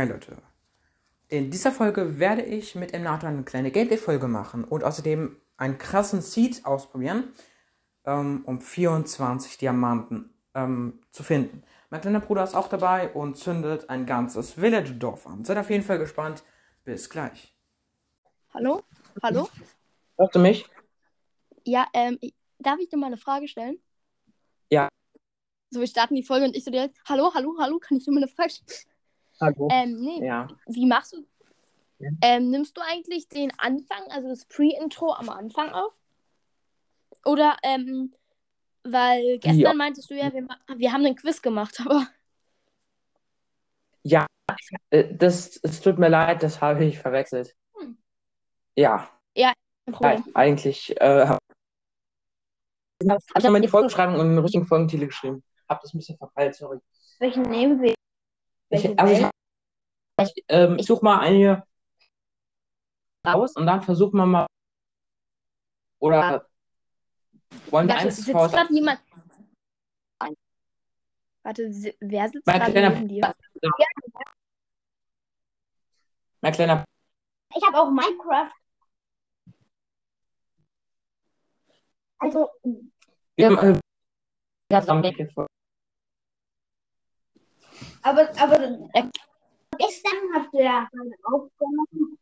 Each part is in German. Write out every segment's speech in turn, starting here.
Hi Leute. In dieser Folge werde ich mit Emnato eine kleine Gameplay-Folge machen und außerdem einen krassen Seed ausprobieren, ähm, um 24 Diamanten ähm, zu finden. Mein kleiner Bruder ist auch dabei und zündet ein ganzes Village-Dorf an. Seid auf jeden Fall gespannt. Bis gleich. Hallo? Hallo? Hörst du mich? Ja, ähm, darf ich dir mal eine Frage stellen? Ja. So, wir starten die Folge und ich so direkt, hallo, hallo, hallo, kann ich dir mal eine Frage stellen? Hallo. Ähm, nee, Ja. wie machst du, Ja. ähm, nimmst du eigentlich den Anfang, also das Pre-Intro am Anfang auf? Oder, ähm, weil gestern Ja. meintest du ja, wir, wir haben einen Quiz gemacht, aber, Ja, äh, das, es tut mir leid, das habe ich verwechselt. Hm. Ja, Problem. nein, eigentlich äh, habe ich die Folgenbeschreibung und den richtigen Folgentitel geschrieben. Hab das ein bisschen verpeilt, sorry. Welchen nehmen wir? Ich, also ich, ähm, ich suche mal eine raus und dann versuchen wir mal. Oder wollen wir eins sitzt voraus? gerade jemand? Warte, wer sitzt Mein gerade kleiner neben dir? Mein kleiner. Ich habe auch Minecraft. Also, Wir, äh, ja, zusammen die Folge. Aber, aber gestern habt ihr ja aufgenommen.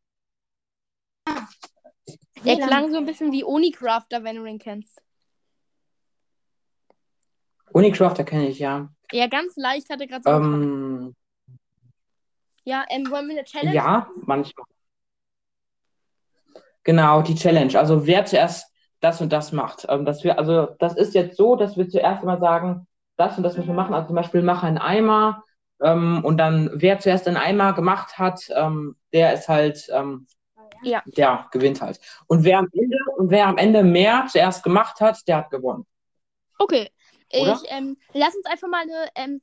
Er klang so ein bisschen wie Unicrafter, wenn du den kennst. Unicrafter kenne ich ja. Ja, ganz leicht hatte gerade so. Ähm, Ja, ähm, wollen wir eine Challenge? ja, manchmal. Genau, die Challenge. Also wer zuerst das und das macht. Ähm, dass wir, also das ist jetzt so, dass wir zuerst mal sagen, das und das müssen wir machen. Also zum Beispiel mache einen Eimer ähm, und dann wer zuerst einen Eimer gemacht hat, ähm, der ist halt, ähm, Ja. der gewinnt halt. Und wer am Ende und wer am Ende mehr zuerst gemacht hat, der hat gewonnen. Okay. Oder? Ich, ähm, lass uns einfach mal eine ähm,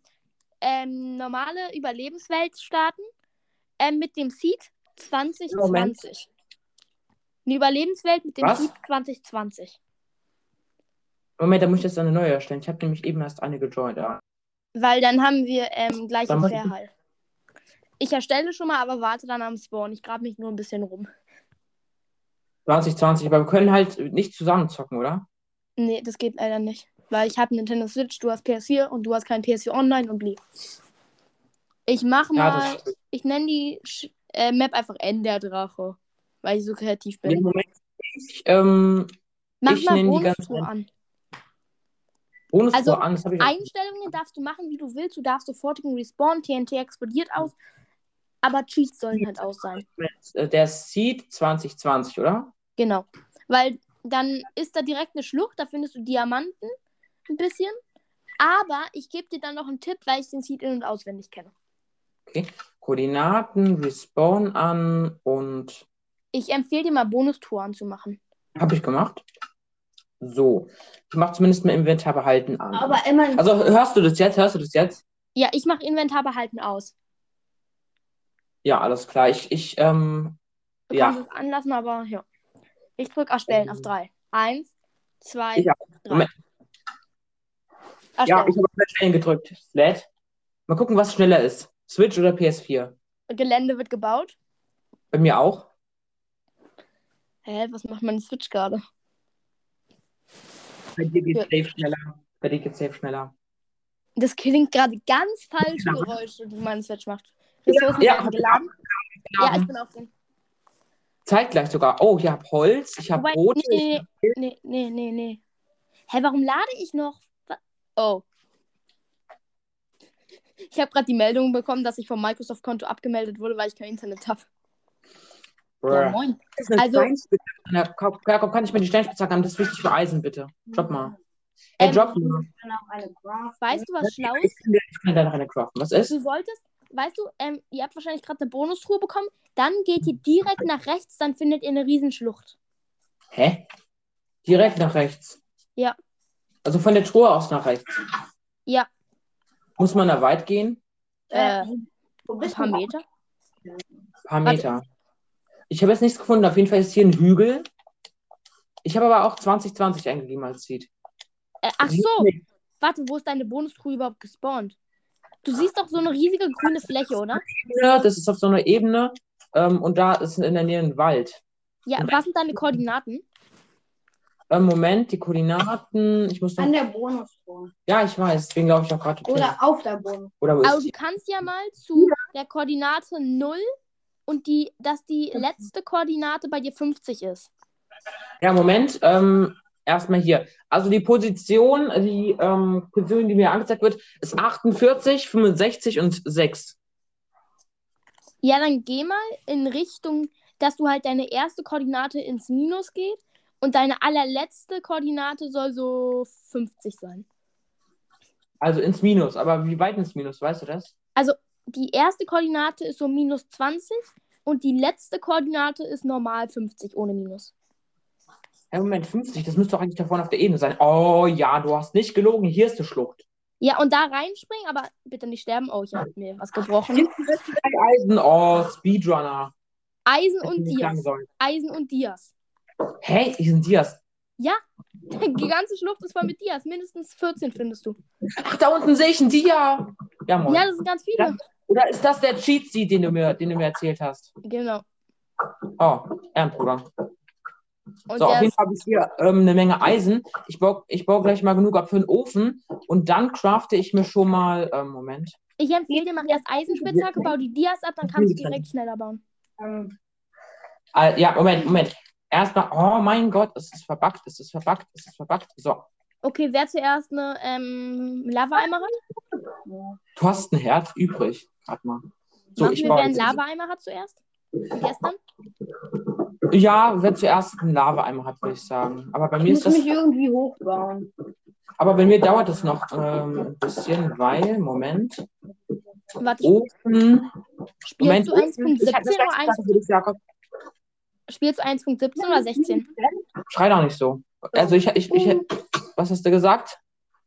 ähm, normale Überlebenswelt starten. Mit dem Seed 2020. Eine Überlebenswelt mit dem Was? Seed 2020. Moment, da muss ich jetzt eine neue erstellen. Ich habe nämlich eben erst eine gejoint. Ja. Weil dann haben wir ähm, gleiche Dann mach- Fairheit. Ich erstelle schon mal, aber warte dann am Spawn. Ich grab mich nur ein bisschen rum. 2020, aber wir können halt nicht zusammen zocken, oder? Nee, das geht leider nicht. Weil ich habe Nintendo Switch, du hast PS4 und du hast kein PS4 Online und blieb. Ich mach Ja, mal, stimmt. ich nenne die Sch äh, Map einfach Enderdrache, weil ich so kreativ bin. Moment, ich, ähm, Mach ich mal nenn die ganzen- an. Bonus Also, an, das habe ich Einstellungen darfst du machen, wie du willst. Du darfst sofortigen Respawn, TNT explodiert aus. Aber Cheats sollen halt aus sein. äh, der Seed 2020, oder? Genau. Weil dann ist da direkt eine Schlucht, da findest du Diamanten ein bisschen. Aber ich gebe dir dann noch einen Tipp, weil ich den Seed in- und auswendig kenne. Okay. Koordinaten, Respawn an und Ich empfehle dir mal Bonustour anzumachen. habe ich gemacht. So. Ich mache zumindest mal Inventar behalten an. aber immer also hörst du das jetzt? Hörst du das jetzt? Ja, ich mache Inventar behalten aus. Ja, alles klar. Ich, ich, ähm, Du Ja. kannst es anlassen, aber ja. Ich drücke erstellen auf drei. Eins, zwei, Ja. drei. Moment. ja, Erstellen. ich habe auf Stellen gedrückt. Lädt. Mal gucken, was schneller ist. Switch oder PS4? Gelände wird gebaut. Bei mir auch. Hä, was macht meine Switch gerade? Bei dir geht's Ja. safe schneller. Bei dir geht's safe schneller. Das klingt gerade ganz falsche Genau. Geräusche, die meine Switch macht. Ressourcen ja, ich geladen. Ja, ich bin auch drin. Zeitgleich sogar. Oh, ich habe Holz, ich habe Brot. nee, nee, nee, nee, nee. Hä, warum lade ich noch? Oh. Ich habe gerade die Meldung bekommen, dass ich vom Microsoft-Konto abgemeldet wurde, weil ich kein Internet habe. Ja, Bruh. moin. Das ist eine Also-. Jakob, kann ich mir die Steinspitzhacke haben? Das ist wichtig für Eisen, bitte. Drop mal. Ey, Ähm, drop mal. Weißt du, was schlau Ich ist? ich kann dir noch eine craften. Was ist? Du solltest, weißt du, ähm, ihr habt wahrscheinlich gerade eine Bonustruhe bekommen. Dann geht ihr direkt nach rechts, dann findet ihr eine Riesenschlucht. Hä? Direkt nach rechts. Ja. Also von der Truhe aus nach rechts. Ja, Muss man da weit gehen? äh, Wo ein paar? Meter. Ein paar Warte. Ich habe jetzt nichts gefunden. Auf jeden Fall ist hier ein Hügel. Ich habe aber auch 2020 eingegeben als Seed. Äh, ach so, warte, wo ist deine Bonustruhe überhaupt gespawnt? Du siehst doch so eine riesige grüne Fläche, oder? Ebene, das ist auf so einer Ebene ähm, und da ist in der Nähe ein Wald. Ja, was sind deine Koordinaten? Ähm, Moment, die Koordinaten, ich muss noch. An der Bonusspur. Ja, ich weiß, deswegen glaube ich auch gerade. Oder auf der Bonus. Oder wo ist Also die? du kannst ja mal zu der Koordinate 0 und die, dass die letzte Koordinate bei dir 50 ist. Ja, Moment. Ähm, erstmal hier. Also die Position, die ähm, Position, die mir angezeigt wird, ist 48, 65 und 6. Ja, dann geh mal in Richtung, dass du halt deine erste Koordinate ins Minus geht und deine allerletzte Koordinate soll so 50 sein. Also ins Minus. Aber wie weit ins Minus, weißt du das? Also die erste Koordinate ist so minus 20 und die letzte Koordinate ist normal 50 ohne Minus. Ja, Moment, 50, das müsste doch eigentlich da vorne auf der Ebene sein. Oh ja, du hast nicht gelogen, hier ist die Schlucht. Ja, und da reinspringen, aber bitte nicht sterben. Oh, ich habe mir was gebrochen. Sind zwei Eisen. Oh, Speedrunner. Eisen und Dias. Eisen und Dias. Hey, die sind Dias. Die ganze Schlucht ist voll mit Dias. Mindestens 14 findest du. Ach, da unten sehe ich ein Dia. Ja, moin. Ja, das sind ganz viele. Oder ist das der Cheat Seed, den du mir, den du mir erzählt hast? Genau. Oh, Ehrenbruder. Und So, auf jeden Fall habe ich hier ähm, eine Menge Eisen. Ich baue, ich baue gleich mal genug ab für den Ofen und dann crafte ich mir schon mal. Ähm, Moment. ich empfehle dir, mach erst Eisenspitzhacke, bau die Dias ab, dann kannst du direkt schneller bauen. Ähm, Äh, ja, Moment, Moment. Erstmal, oh mein Gott, es ist verbuggt, es ist verbuggt, es ist verbuggt. So, Okay, wer zuerst eine ähm, Lava-Eimer hat? du hast ein Herz übrig. Warte mal. So, Machen ich wir, wer einen Lava-Eimer hat zuerst? Gestern? Ja, wer zuerst einen Lava-Eimer hat, würde ich sagen. Aber bei ich mir ist muss das. mich irgendwie hochbauen. Aber bei mir dauert es noch ähm, ein bisschen, weil, Moment. Warte, Ofen. spielst Moment, du Ofen. Ich hatte 1.17 oder 1, würde ich sagen. spielst du 1.17 oder 16? Schrei doch nicht so. Also ich, ich, ich, was hast du gesagt?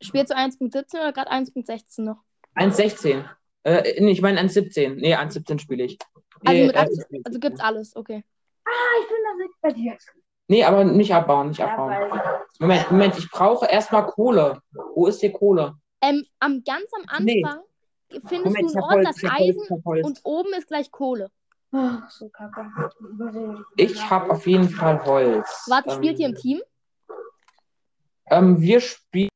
Spielst du 1.17 oder gerade 1.16 noch? 1,16. Äh, nee, ich meine 1,17. Nee, 1,17 spiele ich. Also, Nee, mit äh, Abs- also gibt's alles, okay. Ah, ich bin da nicht bei dir. nee, aber nicht abbauen, nicht Ja, abbauen. Moment, Moment, ich brauche erstmal Kohle. Wo ist die Kohle? Ähm, am, ganz am Nee. Anfang findest Moment, du einen Ort, das Eisen Holz. und oben ist gleich Kohle. Ach, so kacke. Ich habe auf jeden Fall Holz. Warte, ähm, spielt ihr im Team? Ähm, wir spielen.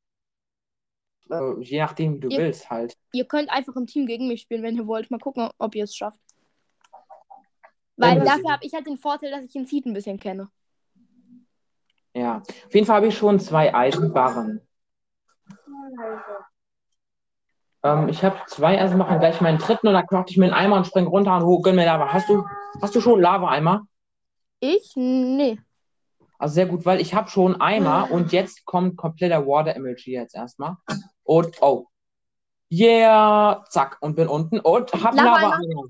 Äh, je nachdem, wie du Ihr- willst, halt. Ihr könnt einfach im Team gegen mich spielen, wenn ihr wollt. Mal gucken, ob ihr es schafft. Weil Ähm, dafür habe ich halt den Vorteil, dass ich den Seed ein bisschen kenne. Ja. Auf jeden Fall habe ich schon zwei Eisenbarren. Ähm, ich habe zwei Eisenbarren, gleich meinen dritten und dann knochte ich mir einen Eimer und spring runter und hoch, gönn mir Lava. Hast du, hast du schon Lava-Eimer? Ich? Nee. Also sehr gut, weil ich habe schon einen Eimer und jetzt kommt kompletter Water Emoji jetzt erstmal. Und oh. Yeah, zack, und bin unten und hab einen Lava-Eimer? Lava-Eimer.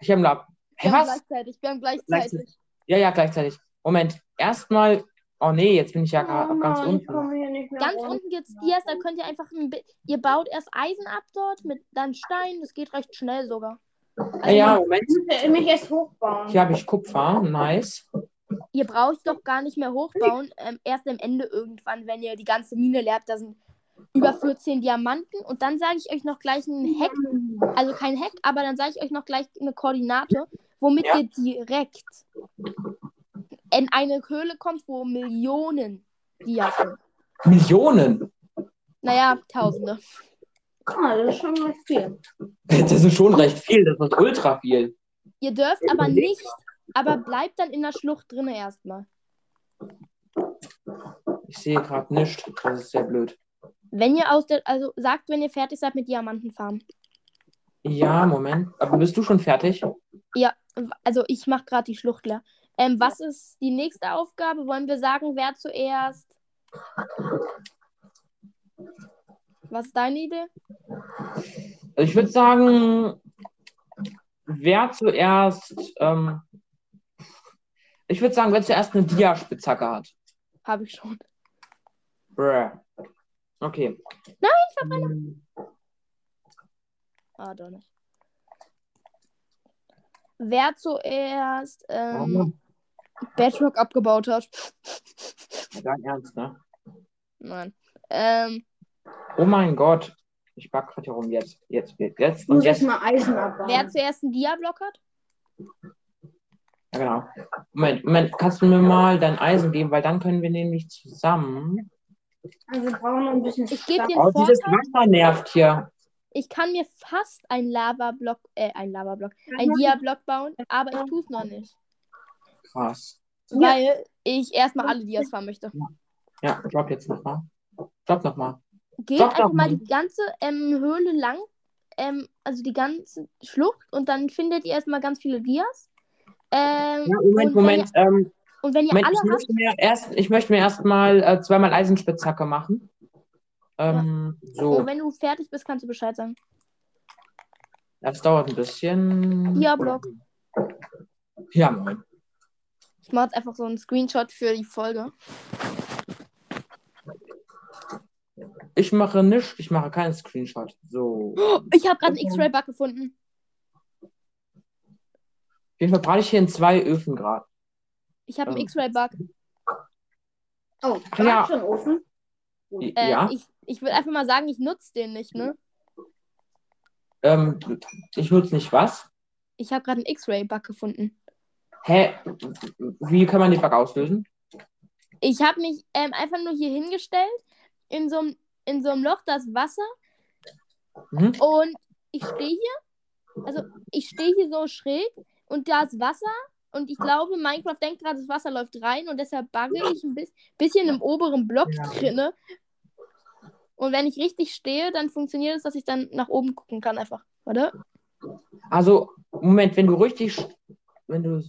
Ich habe einen Lava. Hä, Wir haben was? gleichzeitig. Wir haben gleichzeitig. Ja, ja, gleichzeitig. Moment, erstmal. Oh nee, jetzt bin ich ja Oh ganz Mann, unten. komme hier nicht mehr Ganz runter. unten gibt's Dias, da könnt ihr einfach ein Ihr baut erst Eisen ab dort, mit dann Stein. Das geht recht schnell sogar. Ja, ja, Moment. Ich muss mich erst hochbauen. Hier habe ich Kupfer. Nice. Ihr braucht doch gar nicht mehr hochbauen. Ähm, erst am Ende irgendwann, wenn ihr die ganze Mine leert, da sind über 14 Diamanten. Und dann sage ich euch noch gleich ein Hack. Also kein Hack, aber dann sage ich euch noch gleich eine Koordinate, womit Ja. ihr direkt in eine Höhle kommt, wo Millionen Dias sind. Millionen. Naja, Tausende. Ah, das ist schon recht viel. Das ist schon recht viel. Das ist ultra viel. Ihr dürft aber nicht, aber bleibt dann in der Schlucht drin erstmal. Ich sehe gerade nichts. Das ist sehr blöd. Wenn ihr aus der, also sagt, wenn ihr fertig seid mit Diamantenfarmen. Ja, Moment. Aber bist du schon fertig? Also ich mache gerade die Schlucht leer. Ähm, was ist die nächste Aufgabe? Wollen wir sagen, wer zuerst? Was ist deine Idee? Also ich würde sagen, wer zuerst. Ähm, ich würde sagen, wer zuerst eine Dia-Spitzhacke hat. Habe ich schon. Bruh. Okay. Nein, ich hab eine. Ah, doch nicht. Wer zuerst ähm, Bedrock abgebaut hat? Dein Ernst, ne? Nein. Ähm, Oh mein Gott. Ich back gerade herum. Jetzt, jetzt, jetzt, jetzt. Muss Und jetzt. jetzt mal Eisen abbauen. Wer zuerst einen Dia-Block hat? Ja, genau. Moment, Moment, kannst du mir mal dein Eisen geben, weil dann können wir nämlich zusammen. Also wir brauchen noch ein bisschen Ich gebe dir Oh, dieses. Wasser nervt hier. Ich kann mir fast einen Lava-Block, äh, ein Lava-Block, ein Dia-Block bauen, aber ich tue es noch nicht. Krass. Ja. Weil ich erstmal alle Dias fahren möchte. Ja, drop jetzt nochmal. Drop nochmal. Geht doch, einfach mal die ganze ähm, Höhle lang, ähm, also die ganze Schlucht und dann findet ihr erstmal ganz viele Dias. Ähm, Ja, Moment, Moment. Ähm, Ihr, und wenn ihr Moment alle ich, möchte mir erst, ich möchte mir erstmal äh, zweimal Eisenspitzhacke machen. Ähm, so, und wenn du fertig bist, kannst du Bescheid sagen. das dauert ein bisschen. Ja, Block. Ja, moin. Ich mache jetzt einfach so einen Screenshot für die Folge. Ich mache nichts, ich mache keinen Screenshot. So. Ich habe gerade einen X-Ray-Bug gefunden. Auf jeden Fall brate ich hier in zwei Öfen gerade. Ich habe einen Oh. X-Ray-Bug. Oh, Ach ja. schon Ofen. Äh, ja. Ich, ich will einfach mal sagen, ich nutze den nicht, ne? Ähm, ich nutze nicht was. Ich habe gerade einen X-Ray-Bug gefunden. Hä? Wie kann man den Bug auslösen? Ich habe mich ähm, einfach nur hier hingestellt, in so einem in so einem Loch, das Wasser. Mhm. Und ich stehe hier, also ich stehe hier so schräg und da ist Wasser. Und ich glaube, Minecraft denkt gerade, das Wasser läuft rein und deshalb bugge ich ein bis, bisschen im oberen Block Ja. drinne. Und wenn ich richtig stehe, dann funktioniert es, dass ich dann nach oben gucken kann einfach. Warte. Also, Moment, wenn du richtig. Wenn du.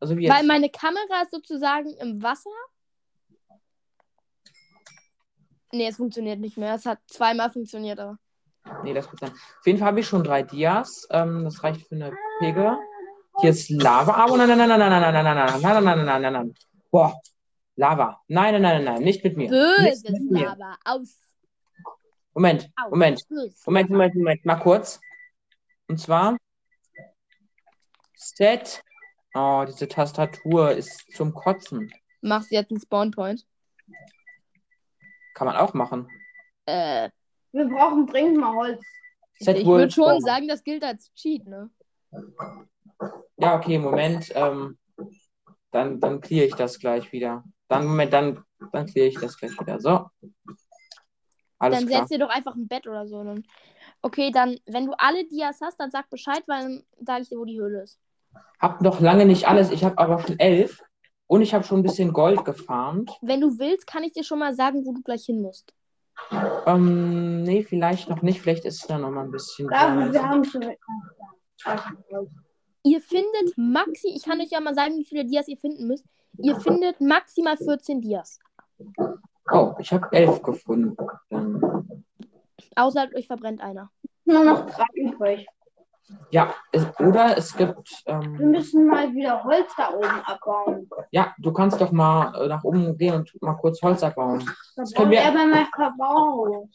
Also wie jetzt. Weil meine Kamera ist sozusagen im Wasser. Nee, es funktioniert nicht mehr. Es hat zweimal funktioniert, aber. Nee, das wird sein. Auf jeden Fall habe ich schon drei Dias. Ähm, das reicht für eine Pegel. Hier ist Lava. Oh, nein, nein, nein, nein, nein, nein, nein, nein, nein, nein, nein, nein, nein, nein, nein. Boah. Lava. Nein, nein, nein, nein, nein, nicht mit mir. Böses mit mir. Lava. Aus. Moment, Aus. Moment. Moment, Moment, Moment, mal kurz. Und zwar Set. Oh, diese Tastatur ist zum Kotzen. Machst du jetzt einen Spawnpoint? Kann man auch machen. Äh, Wir brauchen dringend mal Holz. Set ich würde schon sagen, das gilt als Cheat, ne? Ja, okay, Moment. Ähm, dann dann clear ich das gleich wieder. Dann, Moment, dann, dann clear ich das gleich wieder. So. Alles dann klar. setz dir doch einfach ein Bett oder so. Dann. Okay, dann, wenn du alle Dias hast, dann sag Bescheid, weil dann sage ich dir, wo die Höhle ist. Hab noch lange nicht alles. Ich habe aber schon elf. Und ich habe schon ein bisschen Gold gefarmt. Wenn du willst, kann ich dir schon mal sagen, wo du gleich hin musst. Ähm, nee, vielleicht noch nicht. Vielleicht ist es da noch mal ein bisschen. Ja, wir haben schon. Ihr findet maxi, ich kann euch ja mal sagen, wie viele Dias ihr finden müsst. Ihr findet maximal 14 Dias. Oh, ich habe elf gefunden. Dann, Außer euch verbrennt einer. Nur noch drei übrig. Ja, es, oder es gibt. Wir Ähm, müssen mal wieder Holz da oben abbauen. ja, du kannst doch mal äh, nach oben gehen und mal kurz Holz abbauen. Da Das können wir- wir.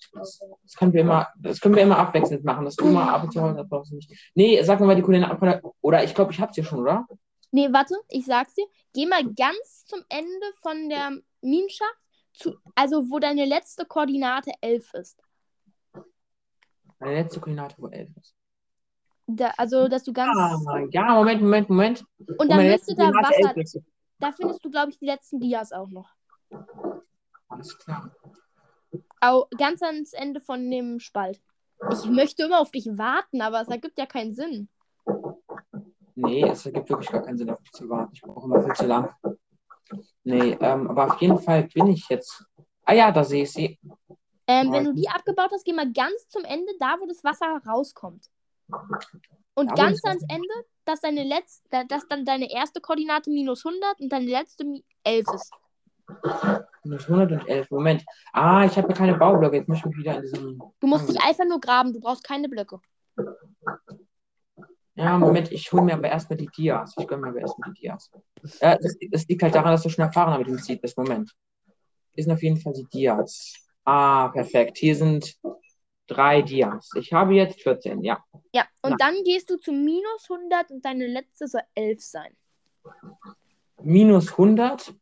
Das können wir immer, das können wir immer abwechselnd machen. Das du mal ab und zu Holz abbaust. Nicht. Nee, sag mir mal die Koordinaten. Oder ich glaube, ich habe sie schon, oder? Nee, warte, ich sag's dir. Geh mal ganz zum Ende von der Minenschacht, zu, also wo deine letzte Koordinate 11 ist. Meine letzte Koordinate, wo elf ist. Da, also, dass du ganz. Ah, ja, Moment, Moment, Moment. und dann müsste letzte da Wasser. Da findest du, glaube ich, die letzten Dias auch noch. Alles klar. Au, ganz ans Ende von dem Spalt. Ich möchte immer auf dich warten, aber es ergibt ja keinen Sinn. Nee, es ergibt wirklich gar keinen Sinn, auf dich zu warten. Ich brauche immer viel zu lang. Nee, ähm, aber auf jeden Fall bin ich jetzt. Ah ja, da sehe ich sie. Ähm, wenn du die abgebaut hast, geh mal ganz zum Ende, da wo das Wasser rauskommt. Und Da, ganz ans Ende, dass, deine letzte, dass dann deine erste Koordinate minus 100 und deine letzte mi- 11 ist. Minus 111. Moment. Ah, ich habe ja keine Baublöcke. Jetzt muss ich mich wieder in diesem. Du musst dich einfach nur graben, du brauchst keine Blöcke. Ja, Moment, ich hole mir aber erstmal die Dias. Ich gönne mir aber erstmal die Dias. Äh, das, das liegt halt daran, dass du schon erfahrener mit dem Seed bist. Moment. Hier sind auf jeden Fall die Dias. Ah, perfekt. Hier sind drei Dias. Ich habe jetzt 14, ja. Ja, und Ja. dann gehst du zu minus 100 und deine letzte soll 11 sein. Minus 100.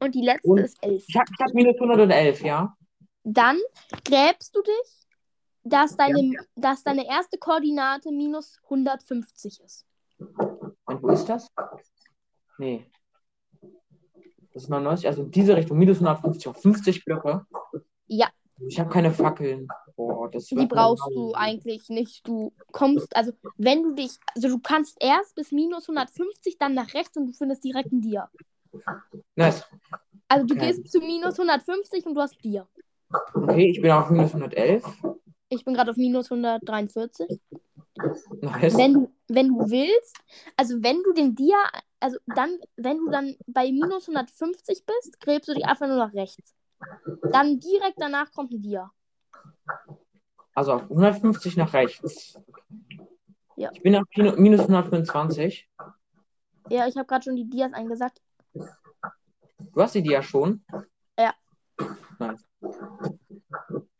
Und die letzte Und- ist 11. Ich habe hab minus 111, ja. Dann gräbst du dich dass deine, dass deine erste Koordinate minus 150 ist. Und wo ist das? Nee. Das ist 99, also in diese Richtung, minus 150 auf 50 Blöcke. Ja. Ich habe keine Fackeln. Boah, Die brauchst du eigentlich nicht. Du kommst, also wenn du dich, also du kannst erst bis minus 150, dann nach rechts und du findest direkt ein Dia. Nice. Also du Okay. gehst zu minus 150 und du hast Dia. Okay, ich bin auf minus 111. Ich bin gerade auf minus 143. Nice. Wenn du, wenn du willst, also wenn du den Dia, also dann, wenn du dann bei minus 150 bist, gräbst du dich einfach nur nach rechts. Dann direkt danach kommt ein Dia. Also auf 150 nach rechts. Ja. Ich bin auf minus 125. Ja, ich habe gerade schon die Dias eingesagt. Du hast die ja schon. Ja. Nice.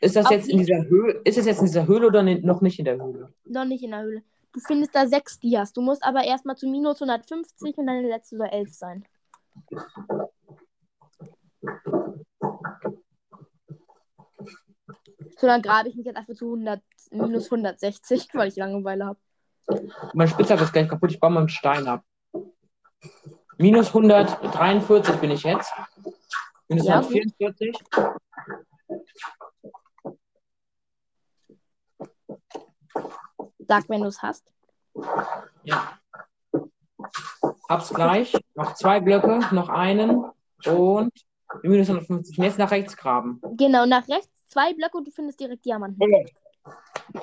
Ist das Auf jetzt in dieser Höhle? Ist es jetzt in dieser Höhle oder noch nicht in der Höhle? Noch nicht in der Höhle. Du findest da sechs Dias. Du musst aber erstmal zu minus 150 und deine letzte soll 11 sein. So, dann grabe ich mich jetzt einfach zu 100, minus 160, weil ich Langeweile habe. Mein Spitzhack ist gleich kaputt. Ich baue mal einen Stein ab. Minus 143 bin ich jetzt. Minus Ja, gut. 144. Sag, wenn du es hast. Ja. Hab's gleich. Noch zwei Blöcke, noch einen. Und minus 150. Und Jetzt nach rechts graben. Genau, nach rechts zwei Blöcke und du findest direkt Diamanten.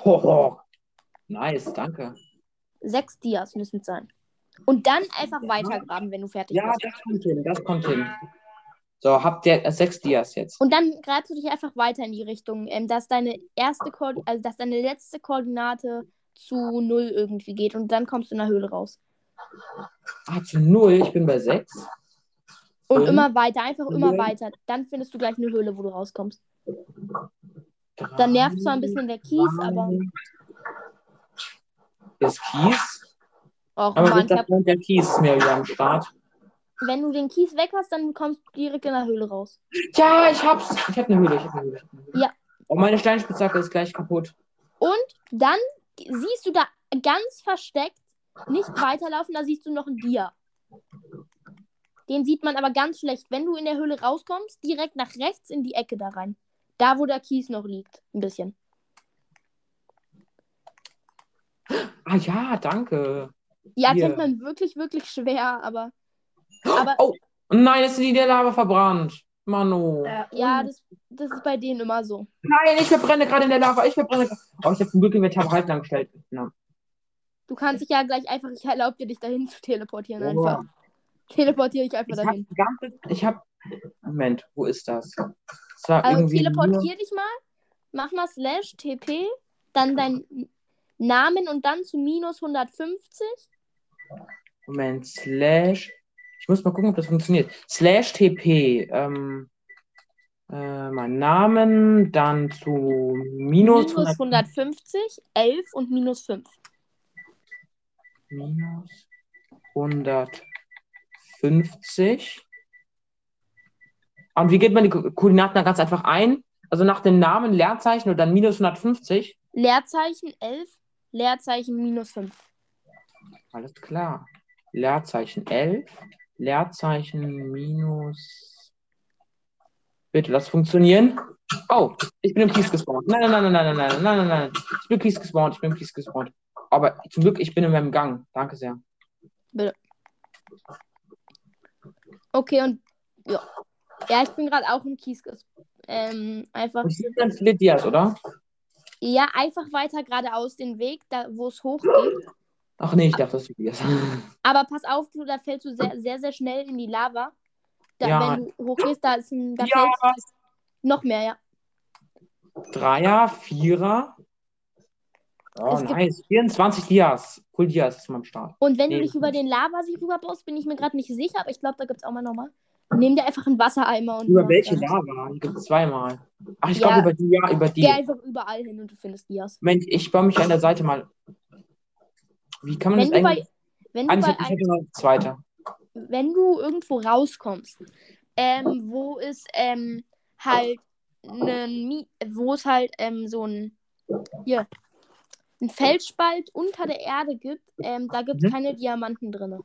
Hoho. Nice, danke. Sechs Dias müssen es sein. Und dann einfach Ja. weitergraben, wenn du fertig Ja, bist. das kommt hin, das kommt hin. So, habt ihr sechs Dias jetzt. Und dann grabst du dich einfach weiter in die Richtung, ähm, dass deine erste Koord also dass deine letzte Koordinate zu null irgendwie geht und dann kommst du in der Höhle raus. Ah, zu null, ich bin bei sechs. Und Fünf, immer weiter, einfach immer weiter. Dann findest du gleich eine Höhle, wo du rauskommst. Dann nervt zwar ein bisschen der Kies, aber Das Kies. auch Aber Mann, hab, der Kies ist mir wieder am Start. wenn du den Kies weg hast, dann kommst du direkt in der Höhle raus. Ja, ich hab's. Ich hab eine Höhle, ich hab eine Höhle. Ich hab eine Höhle. Ja. Und meine Steinspitzhacke ist gleich kaputt. Und dann siehst du da ganz versteckt, nicht weiterlaufen, da siehst du noch ein Dia. Den sieht man aber ganz schlecht. Wenn du in der Höhle rauskommst, direkt nach rechts in die Ecke da rein. Da, wo der Kies noch liegt. Ein bisschen. Ah ja, danke. Ja, Hier. kennt man wirklich, wirklich schwer, aber. Aber Oh, nein, sind die in der Lava verbrannt. Mano. Äh, ja, das, das ist bei denen immer so. Nein, ich verbrenne gerade in der Lava. Ich verbrenne. Oh, ich habe zum Glück Inventar behalten angestellt. Ja. Du kannst dich ja gleich einfach, ich erlaube dir, dich dahin zu teleportieren Oh. einfach. Teleportiere dich einfach Ich dahin. die ganze. Ich habe. Moment, wo ist das? Das war Also irgendwie. nur- teleportier dich mal, mach mal slash TP, dann dein Namen und dann zu minus 150. Moment, slash. Ich muss mal gucken, ob das funktioniert. Slash TP. Ähm, äh, mein Namen, dann zu minus, Minus 100, 150, 11 und minus 5. minus 150. Ah, und wie geht man die Koordinaten dann ganz einfach ein? Also nach dem Namen Leerzeichen und dann minus 150? Leerzeichen 11, Leerzeichen minus 5. Alles klar. Leerzeichen 11, Leerzeichen minus. Bitte, lass funktionieren. Oh, ich bin im Kies gespawnt. Nein, nein, nein, nein, nein, nein, nein, nein. Ich bin im Kies gespawnt, ich bin im Kies gespawnt. Aber zum Glück, ich bin in meinem Gang. Danke sehr. Bitte. Okay, und ja. Ja, ich bin gerade auch im Kies. Ähm, einfach. Hier sind dann viele Dias, oder? Ja, einfach weiter geradeaus den Weg, da wo es hochgeht. Ach nee, ich dachte, das sind Dias. Aber pass auf, du, da fällst du sehr, sehr, sehr schnell in die Lava. Da, Ja. Wenn du hochgehst, da ist ein. Da Ja, fällst noch mehr, ja. Dreier, Vierer. Oh, Es nice. 24 Dias. Cool Dias ist mal am Start. Und wenn du Nee, dich über den Lavasee rüberbaust, bin ich mir gerade nicht sicher, aber ich glaube, da gibt es auch mal nochmal. Nimm dir einfach einen Wassereimer und. Über welche das. Lava? Hier gibt es zweimal. Ach, ich Ja. glaube über die, ja, über die. Geh einfach überall hin und du findest Dias. Moment, ich baue mich an der Seite mal. Wie kann man Wenn das du bei, eigentlich? wenn du Eigentlich bei ich ein, hätte noch zweite. wenn du irgendwo rauskommst, ähm, wo es ähm, halt einen wo es halt ähm, so ein hier einen Felsspalt unter der Erde gibt, ähm, da gibt es Mhm. keine Diamanten drin.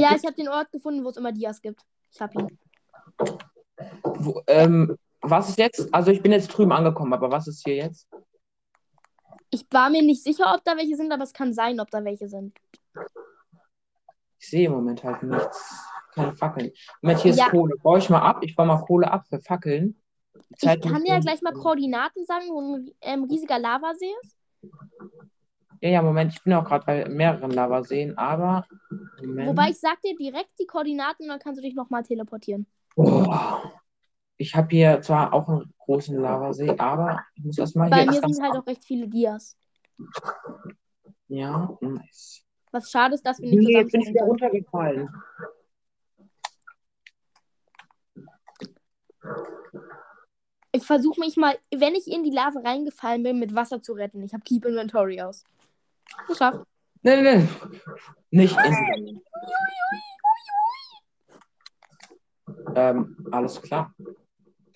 Ja, gibt's- ich habe den Ort gefunden, wo es immer Dias gibt. Ich habe ihn. Wo, ähm, was ist jetzt? Also ich bin jetzt drüben angekommen, aber was ist hier jetzt? Ich war mir nicht sicher, ob da welche sind, aber es kann sein, ob da welche sind. Ich sehe im Moment halt nichts. Keine Fackeln. Moment, hier ist Ja. Kohle. Baue ich mal ab. Ich baue mal Kohle ab für Fackeln. Ich kann dir ja gleich mal Koordinaten sagen, wo ein ähm, riesiger Lavasee ist. Ja, ja, Moment. Ich bin auch gerade bei mehreren Lavaseen, aber. Moment. Wobei ich sag dir direkt die Koordinaten und dann kannst du dich nochmal teleportieren. Boah. Ich habe hier zwar auch einen großen Lavasee, aber ich muss erstmal Bei hier. mir das Ganze sind halt auch recht viele Dias. Ja, nice. Was schade ist, dass wir nicht Nee, zusammen jetzt bin ich wieder runtergefallen. Ich versuche mich mal, wenn ich in die Lava reingefallen bin, mit Wasser zu retten. Ich habe Keep Inventory aus. Geschafft. Nee, nee, nee. Nicht in. ähm, alles klar.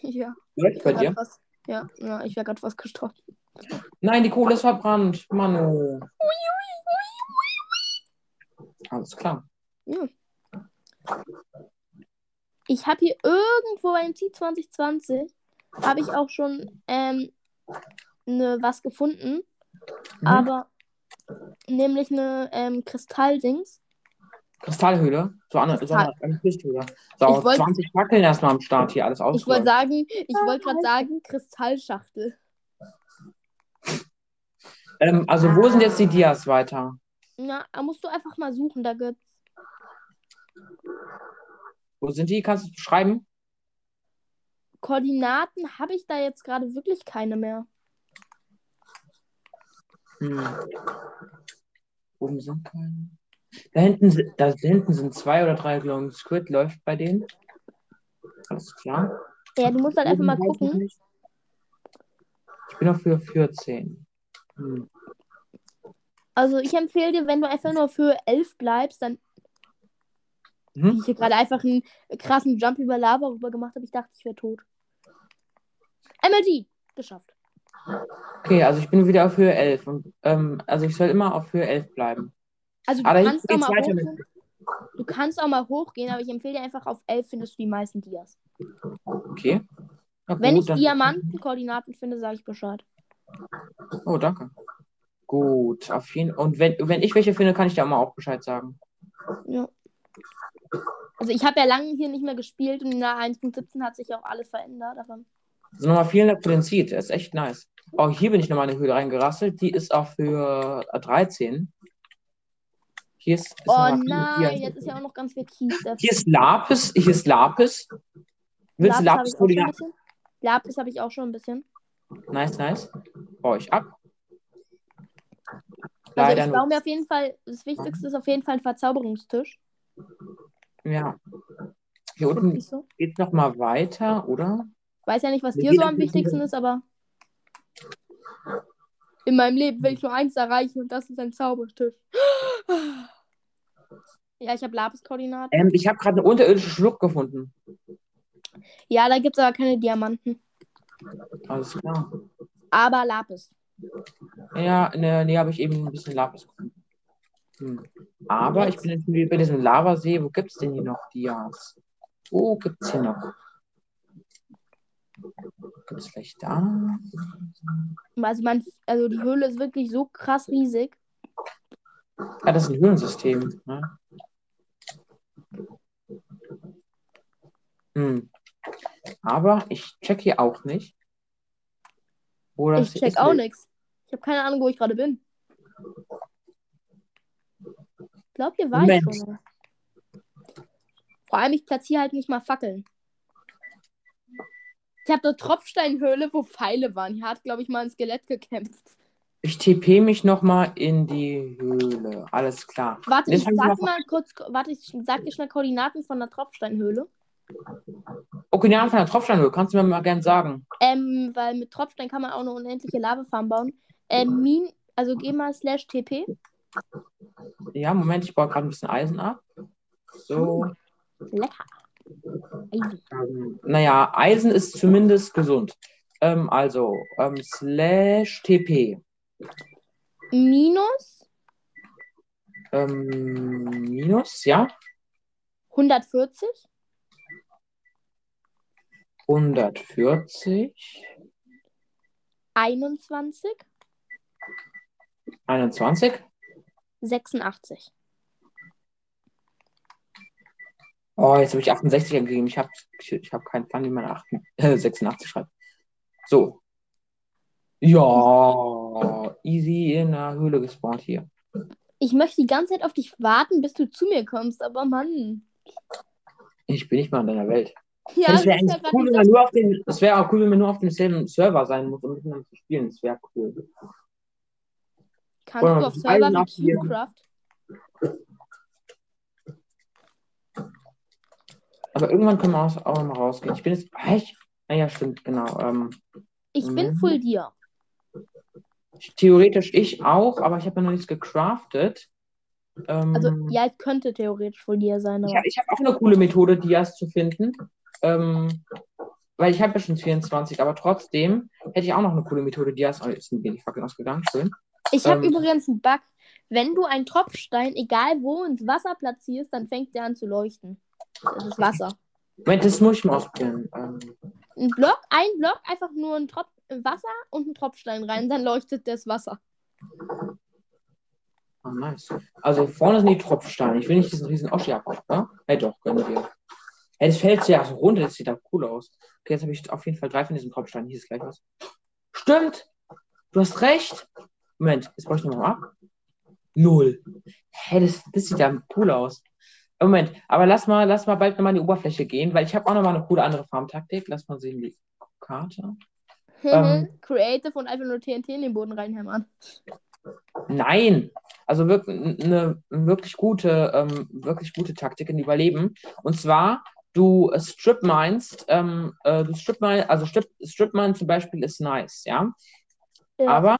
Ja. Läuft bei dir? Was, ja, ja, ich wäre gerade was gestorben. Nein, die Kohle ist verbrannt. Manu. Alles klar. Ich habe hier irgendwo beim T 2020 habe ich auch schon ähm, ne, was gefunden, Mhm. aber nämlich eine ähm, Kristalldings. Kristallhöhle. So eine, so Kristall. eine, eine Lichthöhle. So, Ich wollt- 20 Fackeln erstmal am Start hier, alles Ich wollte sagen, ich wollte gerade sagen Kristallschachtel. Ähm, also, wo sind jetzt die Dias weiter? Na, da musst du einfach mal suchen, da gibt's Wo sind die? Kannst du beschreiben? Koordinaten habe ich da jetzt gerade wirklich keine mehr. Hm. Oben sind keine. Da hinten, da hinten sind zwei oder drei Glowing Squid. Läuft bei denen. Alles klar. Ja, du musst halt einfach mal ich gucken. Ich bin auf für 14. Hm. Also ich empfehle dir, wenn du einfach nur für 11 bleibst, dann Mhm. ich hier gerade einfach einen krassen Jump über Lava rüber gemacht habe, ich dachte, ich wäre tot. MLG, geschafft. Okay, also ich bin wieder auf Höhe 11. Und, ähm, also ich soll immer auf Höhe 11 bleiben. Also du Aber kannst auch mal hochgehen. Du kannst auch mal hochgehen, aber ich empfehle dir einfach auf 11 findest du die meisten Dias. Okay. Na Wenn gut, ich dann- Diamantenkoordinaten finde, sage ich Bescheid. Oh, danke. Gut, auf jeden Und wenn, wenn ich welche finde, kann ich dir auch mal auch Bescheid sagen. Ja. Also ich habe ja lange hier nicht mehr gespielt und in der 1.17 hat sich auch alles verändert. Aber Also nochmal vielen Dank für den Seed. Ist echt nice. Oh, hier bin ich nochmal in eine Höhle reingerasselt. Die ist auch für äh, 13. Hier ist, ist oh nein, hier, jetzt ist ja auch noch ganz viel Kies. Hier ist Lapis. Hier ist Lapis. Willst du Lapis habe Lapis ich auch Koordinaten? bisschen. Lapis habe ich auch schon ein bisschen. Nice, nice. Baue ich ab. Also Leider ich baue mir auf jeden Fall, das Wichtigste ist auf jeden Fall ein Verzauberungstisch. Ja. Hier unten so. geht es nochmal weiter, oder? Weiß ja nicht, was dir so am wichtigsten ist, aber in meinem Leben will ich nur eins erreichen und das ist ein Zaubertisch. Ja, ich habe Lapis-Koordinaten. Ähm, ich habe gerade eine unterirdische Schlucht gefunden. Ja, da gibt es aber keine Diamanten. Alles klar. Aber Lapis. Ja, ne, nee, habe ich eben ein bisschen Lapis gefunden. Hm. Aber ich Jetzt. bin jetzt bei diesem Lavasee. Wo gibt es denn hier noch Dias? Wo gibt es hier noch? Gibt es vielleicht da? Also, man, also die Höhle ist wirklich so krass riesig. Ah, das ist ein Höhlensystem. Ne? Hm. Aber ich check hier auch nicht. Wo das Ich check ist. auch nichts. Ich habe keine Ahnung, wo ich gerade bin. Ich glaube, hier war Moment. ich schon. Vor allem, ich platziere halt nicht mal Fackeln. Ich habe eine Tropfsteinhöhle, wo Pfeile waren. Hier hat, glaube ich, mal ein Skelett gekämpft. Ich TP mich nochmal in die Höhle. Alles klar. Warte, Jetzt ich sag mal kurz, warte, ich sag dir schnell Koordinaten von der Tropfsteinhöhle. Okay, die von der Tropfsteinhöhle. Kannst du mir mal gern sagen? Ähm, weil mit Tropfstein kann man auch eine unendliche Lavafarm bauen. Ähm, Min, also geh mal slash TP. Ja, Moment, ich baue gerade ein bisschen Eisen ab. So. Lecker. Easy. Ähm, naja, Eisen ist zumindest gesund. ähm, also ähm, slash TP. Minus Ähm, minus, ja, 140 140, 21 21. 86. Oh, jetzt habe ich 68 angegeben. Ich habe ich, ich hab keinen Plan, wie man 8, äh, 86 schreibt. So. Ja, easy in der Höhle gespawnt hier. Ich möchte die ganze Zeit auf dich warten, bis du zu mir kommst, aber Mann. Ich bin nicht mal in deiner Welt. Ja, wäre das grad cool, wenn man nur auf den, es wäre auch cool, wenn man nur auf demselben Server sein muss, um miteinander zu spielen. Das wäre cool. Kannst Oder du auf Server wie abgeben. Aber irgendwann können wir auch, auch mal rausgehen. Ich bin jetzt. Ah, ich, ah ja, stimmt, genau. Ähm, Ich bin Mhm. full dir. theoretisch ich auch, aber ich habe ja noch nichts gecraftet. Ähm, Also, ja, ich könnte theoretisch full dir sein, Ich, aber. ich habe auch eine coole Methode, Dias zu finden. Ähm, weil ich habe ja schon 24, aber trotzdem hätte ich auch noch eine coole Methode, Dias. Oh, jetzt wir nicht fucking ausgegangen. Schön. Ich habe ähm, übrigens einen Bug. Wenn du einen Tropfstein, egal wo, ins Wasser platzierst, dann fängt der an zu leuchten. Das ist Wasser. Moment, das muss ich mal ausprobieren. Ähm, Ein Block, ein Block, einfach nur ein Tropf Wasser und ein Tropfstein rein, dann leuchtet das Wasser. oh, nice. Also vorne sind die Tropfsteine. Ich will nicht diesen riesen Oschi abbauen, ne? Hey, doch, gönnen wir. Hey, das fällt ja so runter, das sieht da cool aus. Okay, jetzt habe ich auf jeden Fall drei von diesen Tropfsteinen. Hier ist gleich was. Stimmt! Du hast recht! Moment, jetzt brauche ich nochmal ab. Null. Hä, das, das sieht ja cool aus. Moment, aber lass mal, lass mal bald nochmal in die Oberfläche gehen, weil ich habe auch nochmal eine coole andere Farmtaktik. Lass mal sehen, die Karte. Ähm. Creative und einfach nur TNT in den Boden reinhämmern. Nein, also wirklich eine wirklich gute, ähm, wirklich gute Taktik in Überleben. Und zwar, du äh, strip meinst, ähm, äh, du strip mine, also strip, strip mine zum Beispiel ist nice, ja. Ja. Aber,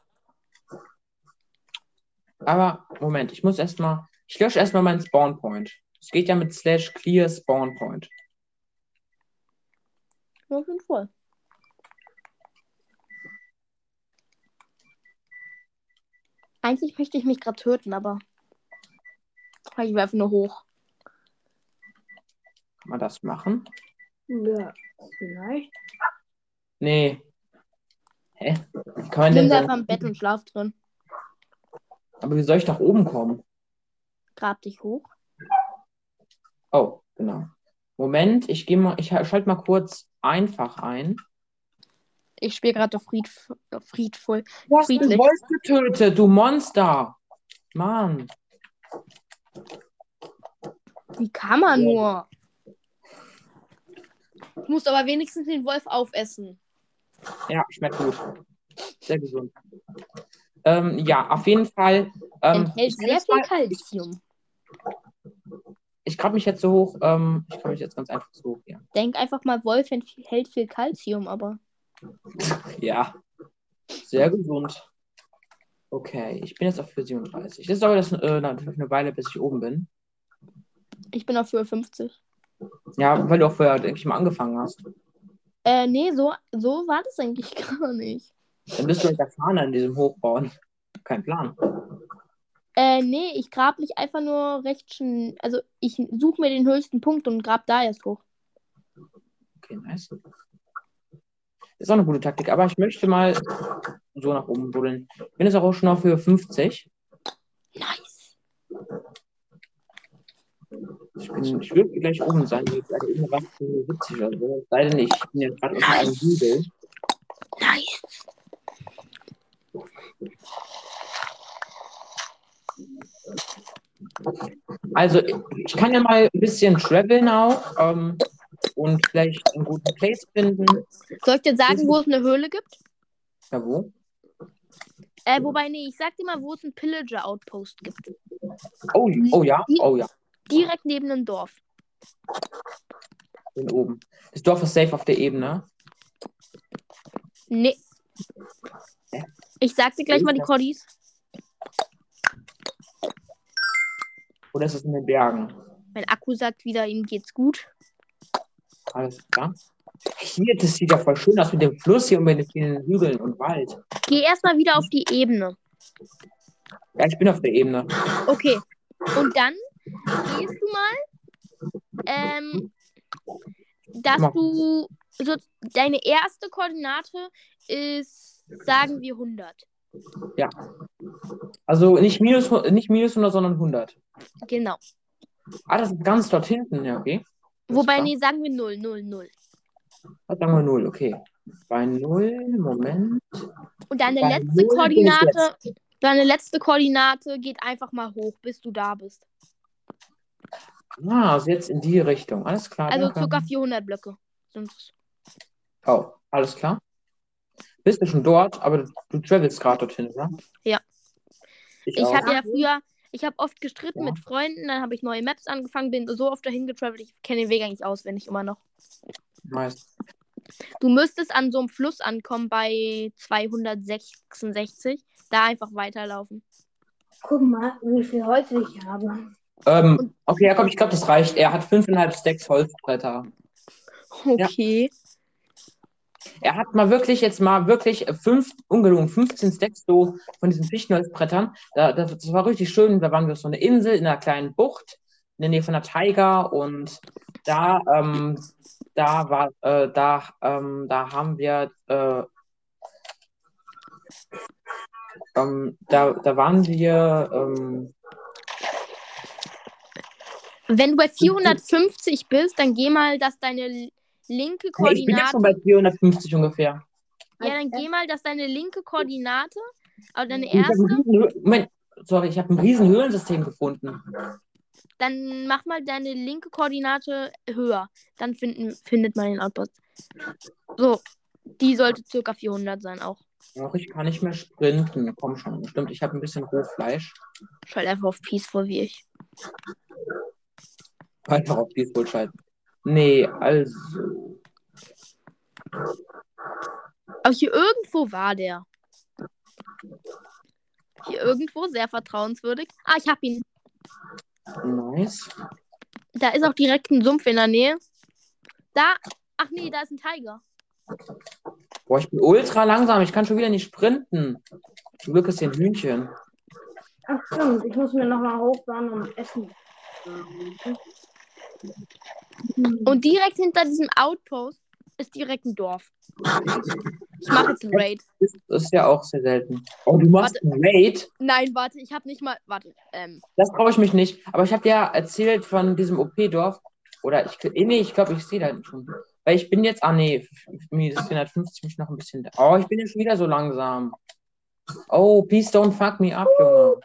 aber, Moment, ich muss erstmal, ich lösche erstmal meinen Spawn Point. Es geht ja mit slash clear Spawn Point. Ja, auf jeden Fall. Eigentlich möchte ich mich gerade töten, aber ich werfe nur hoch. Kann man das machen? Ja, vielleicht. Nee. Hä? Wie kann man Nimm denn da so, einfach im Bett und schlaf drin. aber wie soll ich nach oben kommen? Grab dich hoch. Oh, genau. Moment, ich gehe mal, ich schalte mal kurz einfach ein. Ich spiele gerade auf Fried, Friedvoll. Du hast den Friedlich. Wolf getötet, du Monster. Mann. Wie kann man nur? Du musst aber wenigstens den Wolf aufessen. Ja, schmeckt gut. Sehr gesund. Ähm, ja, auf jeden Fall. Ähm, Enthält sehr viel Kalzium. Ich grab mich jetzt so hoch. Ähm, ich grab mich jetzt ganz einfach so hoch hier. Denk einfach mal, Wolf enthält viel Kalzium, aber. Ja. Sehr gesund. Okay, ich bin jetzt auf 37. Das dauert das, äh, natürlich eine Weile, bis ich oben bin. Ich bin auf Höhe 50. Ja, weil du auch vorher, denke ich mal, angefangen hast. Äh, nee, so, so war das eigentlich gar nicht. Dann bist du halt erfahrener in diesem Hochbauen. Kein Plan. Äh, nee, ich grab mich einfach nur recht schön. Also, ich suche mir den höchsten Punkt und grab da erst hoch. Okay, nice. Ist auch eine gute Taktik, aber ich möchte mal so nach oben buddeln. Ich bin jetzt auch schon auf Höhe 50. Nice. Ich, bin, ich will gleich oben sein. Jetzt irgendwas für Höhe 70 oder so. Leider nicht. Ich bin jetzt gerade unter einem Hügel. Nice. Also, ich kann ja mal ein bisschen traveln auch ähm, und vielleicht einen guten Place finden. Soll ich dir sagen, wo es eine Höhle gibt? Ja, wo? Äh, wobei, nee, ich sag dir mal, wo es einen Pillager-Outpost gibt. Oh, oh ja, oh ja. Direkt neben dem Dorf. Den oben. Das Dorf ist safe auf der Ebene. Nee. Ich sag dir gleich mal die Coddies. Oder ist es in den Bergen? Mein Akku sagt wieder, ihm geht's gut. Alles klar. Hier, das sieht ja voll schön aus mit dem Fluss hier und mit den vielen Hügeln und Wald. Geh erstmal wieder auf die Ebene. Ja, ich bin auf der Ebene. Okay. Und dann gehst du mal, ähm, dass Mach. du, so, deine erste Koordinate ist, sagen wir 100. Also nicht minus, nicht minus 100, sondern 100. Genau. Ah, das ist ganz dort hinten, ja, okay. Das Wobei, nee, sagen wir 0, 0, 0. Was sagen wir 0, okay. Bei 0, Moment. Und deine Bei letzte null bin ich Koordinate, deine letzte Koordinate geht einfach mal hoch, bis du da bist. Ah, also jetzt in die Richtung. Alles klar. Also circa 400 Blöcke. sind es. Oh, alles klar. Bist du schon dort, aber du, du travelst gerade dorthin, oder? Ja. Ich, Ich habe ja früher, ich habe oft gestritten Ja. mit Freunden, dann habe ich neue Maps angefangen, bin so oft dahin getravelt, ich kenne den Weg eigentlich auswendig immer noch. Nice. Du müsstest an so einem Fluss ankommen bei 266, da einfach weiterlaufen. Guck mal, wie viel Holz ich habe. Ähm, okay, ja, komm, ich glaube, das reicht. Er hat fünfeinhalb Stacks Holzbretter. Okay. Er hat mal wirklich, jetzt mal wirklich fünf, ungelogen, 15 Stacks so von diesen Fichtenholzbrettern. Da, das, war richtig schön. Da waren wir auf so eine Insel in einer kleinen Bucht in der Nähe von der Taiga und da, ähm, da war, äh, da, ähm, da haben wir, äh, ähm, da, da waren wir, ähm, Wenn du bei 450 bist, dann geh mal, dass deine linke nee, ich bin Koordinate. jetzt schon bei 450 ungefähr. Ja, dann geh mal, dass deine linke Koordinate, also deine Ich erste, ein riesen Moment, sorry, ich habe ein riesen Höhlensystem gefunden. dann mach mal deine linke Koordinate höher. Dann finden, findet man den Outpost. So, die sollte circa 400 sein auch. Ach, ich kann nicht mehr sprinten. Komm schon, stimmt, ich habe ein bisschen Rohfleisch. Schalt einfach auf Peaceful wie ich. Einfach auf Peaceful schalten. Nee, also. Aber hier irgendwo war der. Hier irgendwo, sehr vertrauenswürdig. Ah, ich hab ihn. Nice. Da ist auch direkt ein Sumpf in der Nähe. Da. Ach nee, da ist ein Tiger. Boah, ich bin ultra langsam. Ich kann schon wieder nicht sprinten. Zum Glück ist hier ein Hühnchen. Ach stimmt, ich muss mir nochmal hochfahren und essen. Und direkt hinter diesem Outpost ist direkt ein Dorf. Ich mache jetzt einen Raid. Das ist ja auch sehr selten. Oh, du machst einen Raid? Nein, warte, ich habe nicht mal. Warte. Ähm, Das traue ich mich nicht. Aber ich habe dir ja erzählt von diesem OP-Dorf. Oder ich, eh, nee, ich glaube, ich sehe da schon. Weil ich bin jetzt, ah nee, mir ist 450 mich noch ein bisschen. Oh, ich bin jetzt schon wieder so langsam. Oh, please don't fuck me up, Junge.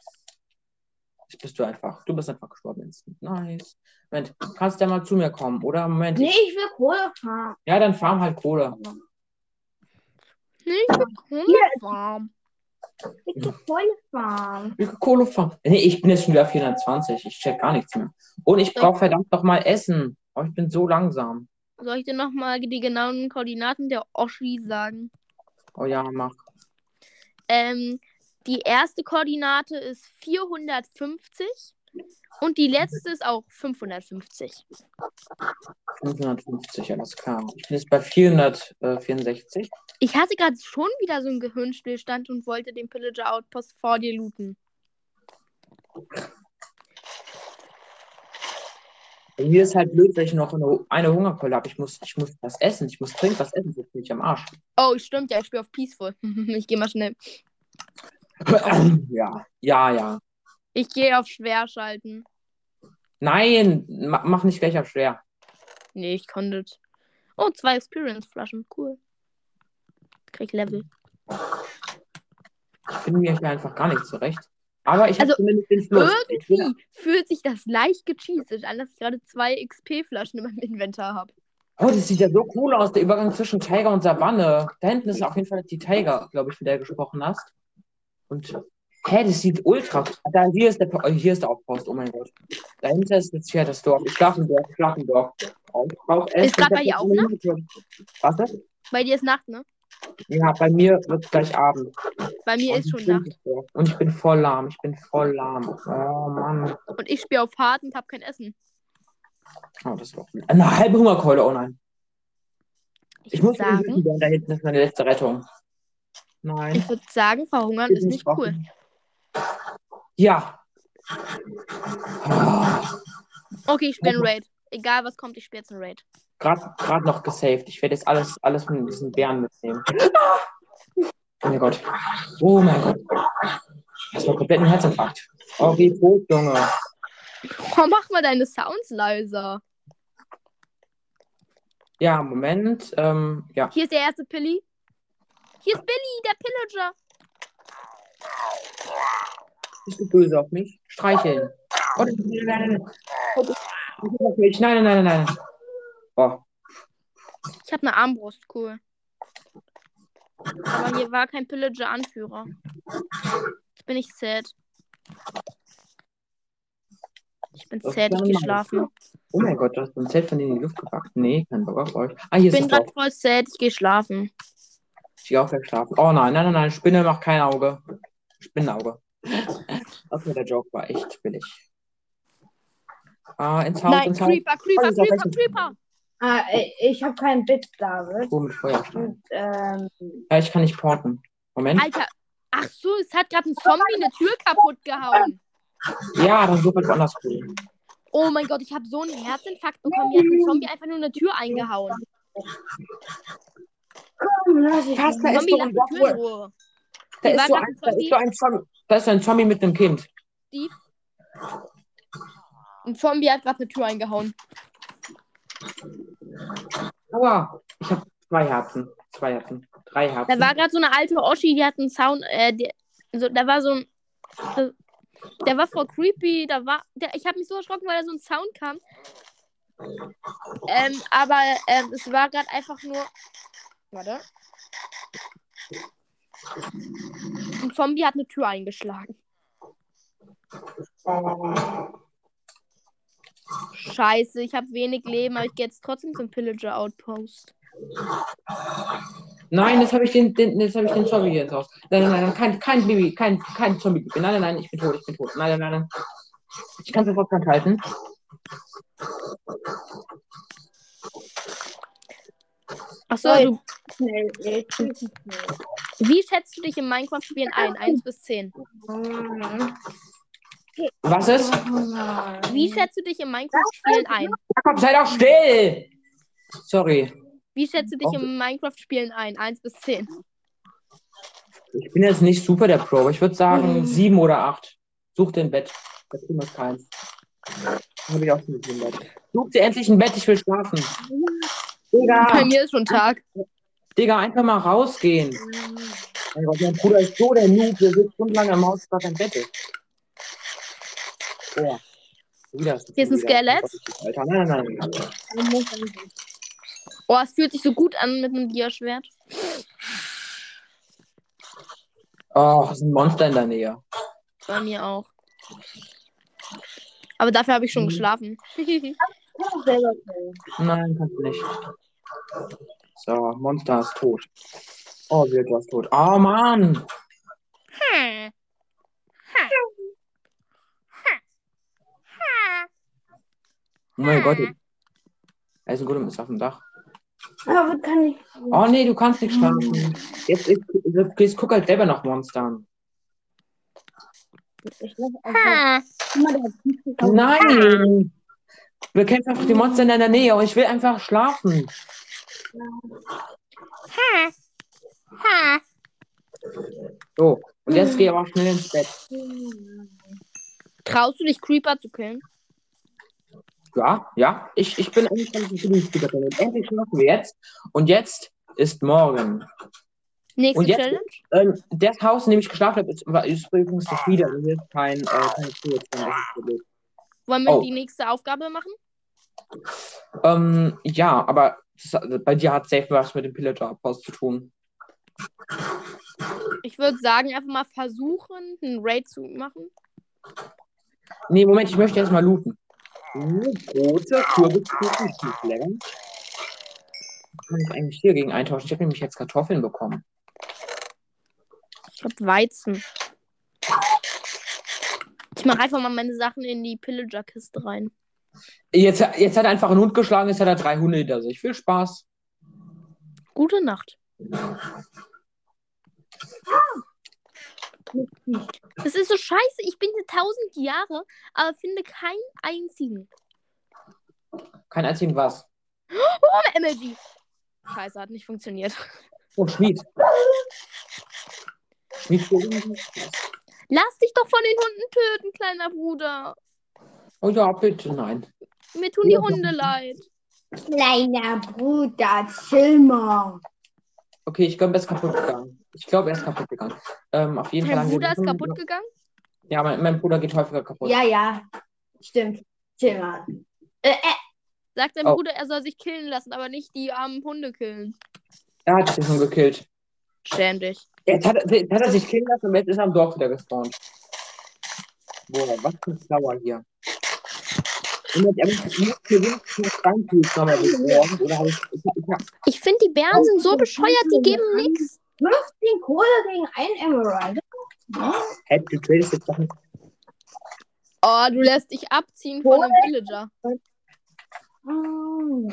Jetzt bist du einfach. Du bist einfach gestorben. instant. Nice. Moment, du kannst ja mal zu mir kommen, oder? Moment. Nee, ich will Kohle fahren. Ja, dann farm halt Kohle. nee, ich will Kohlefarm. Ich will Kohle fahren. Ich will Kohle farm. Nee, ich bin jetzt schon wieder 420. Ich check gar nichts mehr. Und ich brauche verdammt noch mal Essen. Oh, ich bin so langsam. Soll ich dir nochmal die genauen Koordinaten der Oshi sagen? Oh ja, mach. Ähm, die erste Koordinate ist 450 und die letzte ist auch 550. 550, alles klar. Ich bin jetzt bei 464. Ich hatte gerade schon wieder so einen Gehirnstillstand und wollte den Pillager Outpost vor dir looten. Mir ist halt blöd, weil ich noch eine, eine Hungerkeule habe. Ich muss, ich muss was essen. Ich muss dringend was essen, sonst bin ich am Arsch. Oh, stimmt ja, ich spiele auf Peaceful. ich gehe mal schnell. ja, ja, ja. Ich gehe auf schwer schalten. Nein, ma, mach nicht gleich auf schwer. Nee, ich konnte. Oh, zwei Experience-Flaschen. Cool. Krieg Level. Ich finde mir hier einfach gar nicht zurecht. Aber ich Also, zumindest den bin- Irgendwie fühlt sich das leicht gecheatet an, dass ich gerade zwei XP-Flaschen in meinem Inventar habe. Oh, das sieht ja so cool aus, der Übergang zwischen Tiger und Savanne. Da hinten ist auf jeden Fall die Tiger, glaube ich, von der du gesprochen hast. Und, hä, das sieht ultra. Da, hier ist der, oh, hier ist der Outpost, oh mein Gott. Dahinter ist jetzt hier das Dorf. Ich schlafe im Dorf, ich schlafe im Dorf. Ich brauch Essen. Ist Ich bei dir auch jetzt- Was ist? Bei dir ist Nacht, ne? Ja, bei mir wird es gleich Abend. Bei mir Und ist schon Nacht. Und ich bin voll lahm, ich bin voll lahm. Oh Mann. Und ich spiele auf hart und habe kein Essen. Oh, das war Eine halbe Hungerkeule, oh nein. Ich, Ich muss sagen, da hinten ist meine letzte Rettung. Nein. ich würde sagen, verhungern ist nicht cool. Ja. Okay, ich spiele ein Raid. Egal was kommt, ich spiele jetzt ein Raid. Gerade noch gesaved. Ich werde jetzt alles, alles mit diesen Bären mitnehmen. Oh mein Gott. Oh mein Gott. Das war komplett ein Herzinfarkt. Oh, wie tot, Junge. Oh, mach mal deine Sounds leiser. Ja, Moment. Ähm, ja. Hier ist der erste Pilly. Hier ist Billy, der Pillager. Bist du böse auf mich? Streicheln. Oh, nein, nein, nein, nein. Nein, nein, nein, nein, nein. Oh, Ich habe eine Armbrust, cool. Aber hier war kein Pillager-Anführer. Jetzt bin ich sad. Ich bin Das sad, ich kann geh man. schlafen. oh mein Gott, du hast ein Zelt von denen in die Luft gepackt. Nee, kein Bock auf euch. Ah, hier Ich bin gerade voll sad, ich geh schlafen. Ich gehe auch gleich schlafen. Oh nein, nein, nein, nein. Spinne macht kein Auge. Spinnenauge. Okay, der Joke war echt billig. Ah, ins Haus, Nein, ins Haus. Creeper, Creeper, Oh, Creeper, Creeper. Ah, ich- habe kein Bett, David. Oh, mit Feuerstein. Und, ähm, Ja, ich kann nicht porten. Moment. Alter. Ach so, es hat gerade ein Zombie eine Tür kaputt gehauen. Ja, dann suche ich woanders cool. Oh mein Gott, ich habe so einen Herzinfarkt bekommen. Hier hat ein Zombie einfach nur eine Tür eingehauen. Komm, lass ich mal. da ist Zombie, so lass ein die Tür in Ruhe. Da Hier ist war so grad ein, ein da ist Zombie. so ein Zombie. Da ist ein Zombie mit einem Kind. Steve. Ein Zombie hat gerade eine Tür eingehauen. Aua. Ich habe zwei Herzen. Zwei Herzen. Drei Herzen. Da war gerade so eine alte Oschi, die hat einen Sound, äh, die, so, da war so ein, äh, der war voll creepy, da war, der, ich habe mich so erschrocken, weil da so ein Sound kam. Ähm, aber ähm, es war gerade einfach nur, warte. Ein Zombie hat eine Tür eingeschlagen. Scheiße, ich habe wenig Leben, aber ich gehe jetzt trotzdem zum Pillager Outpost. Nein, jetzt habe ich den, den, jetzt habe ich den Zombie hier ins. Nein, nein, nein, kein, kein Baby, kein, kein Zombie. Nein, nein, nein, ich bin tot, ich bin tot. Nein, nein, nein. Ich kann sofort halten. Achso, du, Schnell, äh, schnell. wie schätzt du dich im Minecraft-Spielen ein? 1 bis 10. Was ist? Wie schätzt du dich im Minecraft-Spielen ein? Jakob, sei doch still! Sorry. Wie schätzt du dich im Minecraft-Spielen ein? 1 bis 10. Ich bin jetzt nicht super der Pro, aber ich würde sagen sieben oder acht. Such dir ein Bett. Da kriegen wir keins. Habe ich auch schon ein Bett. Such dir endlich ein Bett, ich will schlafen. Bei Digga, mir ist schon Tag. Digga, einfach mal rausgehen. Mein Gott, mein Bruder ist so der Noob, der sitzt stundenlang am Haus, gerade im Bett ist. Oh. Wieder Hier ist ein. Skelett. Alter, nein, nein, nein. nein. Oh, es fühlt sich so gut an mit einem Diaschwert. Oh, es ist ein Monster in der Nähe. Bei mir auch. Aber dafür habe ich schon Mhm. geschlafen. Nein, kannst du nicht. So, Monster ist tot. Oh, Virtua ist tot. Oh, Mann. Hm. Oh mein Gott. Eisengolem ist auf dem Dach. Aber kann ich. Oh nee, du kannst nicht schlafen. Jetzt, jetzt, jetzt guck halt selber nach Monstern. Nein! Wir kämpfen einfach die Monster in deiner Nähe und ich will einfach schlafen. So, und jetzt geh aber schnell ins Bett. Traust du dich, Creeper zu killen? Ja, ja, ich, ich bin eigentlich ganz gut Und endlich schlafen wir jetzt. Und jetzt ist morgen. Nächste Und jetzt- Challenge? Ähm, das Haus, in dem ich geschlafen habe, ist, ist übrigens das wieder. Hier ist kein, äh. Das blöd. Wollen wir Oh. die nächste Aufgabe machen? Ähm, ja, aber das, bei dir hat safe was mit dem Pillager-Post zu tun. Ich würde sagen, einfach mal versuchen, einen Raid zu machen. Nee, Moment, ich möchte jetzt mal looten. Große Kürbiskuchen, ist nicht lecker. Was kann ich eigentlich hier gegen eintauschen? Ich habe nämlich jetzt Kartoffeln bekommen. Ich habe Weizen. Ich mache einfach mal meine Sachen in die Pillager-Kiste rein. Jetzt, jetzt hat er einfach einen Hund geschlagen, jetzt hat er drei Hunde hinter sich. Viel Spaß. Gute Nacht. Das ist so scheiße. Ich bin hier tausend Jahre, aber finde keinen einzigen. Kein einzigen was. Oh, MLG. Scheiße, hat nicht funktioniert. Oh, Schmied. Schmied. Lass dich doch von den Hunden töten, kleiner Bruder. Oh ja, bitte, nein. Mir tun die Hunde leid. Kleiner Bruder, chill mal. Okay, ich glaube, er ist kaputt gegangen. Ich glaube, er ist kaputt gegangen. Ähm, auf jeden Fall Dein wir Bruder ist kaputt gegangen? Ja, mein, mein Bruder geht häufiger kaputt. Ja, ja. Stimmt. Chill mal. Äh, äh. Sagt dein Oh. Bruder, er soll sich killen lassen, aber nicht die armen Hunde killen. Er hat sich schon gekillt. Schäm dich. Jetzt hat, er- jetzt hat er sich killen lassen und jetzt ist er am Dorf wieder gespawnt. Boah, was für ein Flower hier. Und jetzt, er muss- ich finde, die Bären sind so bescheuert, die geben nix. 15 Kohle gegen ein Emerald. Hä, du tradest jetzt doch nicht. Oh, du lässt dich abziehen von einem Villager. Oh.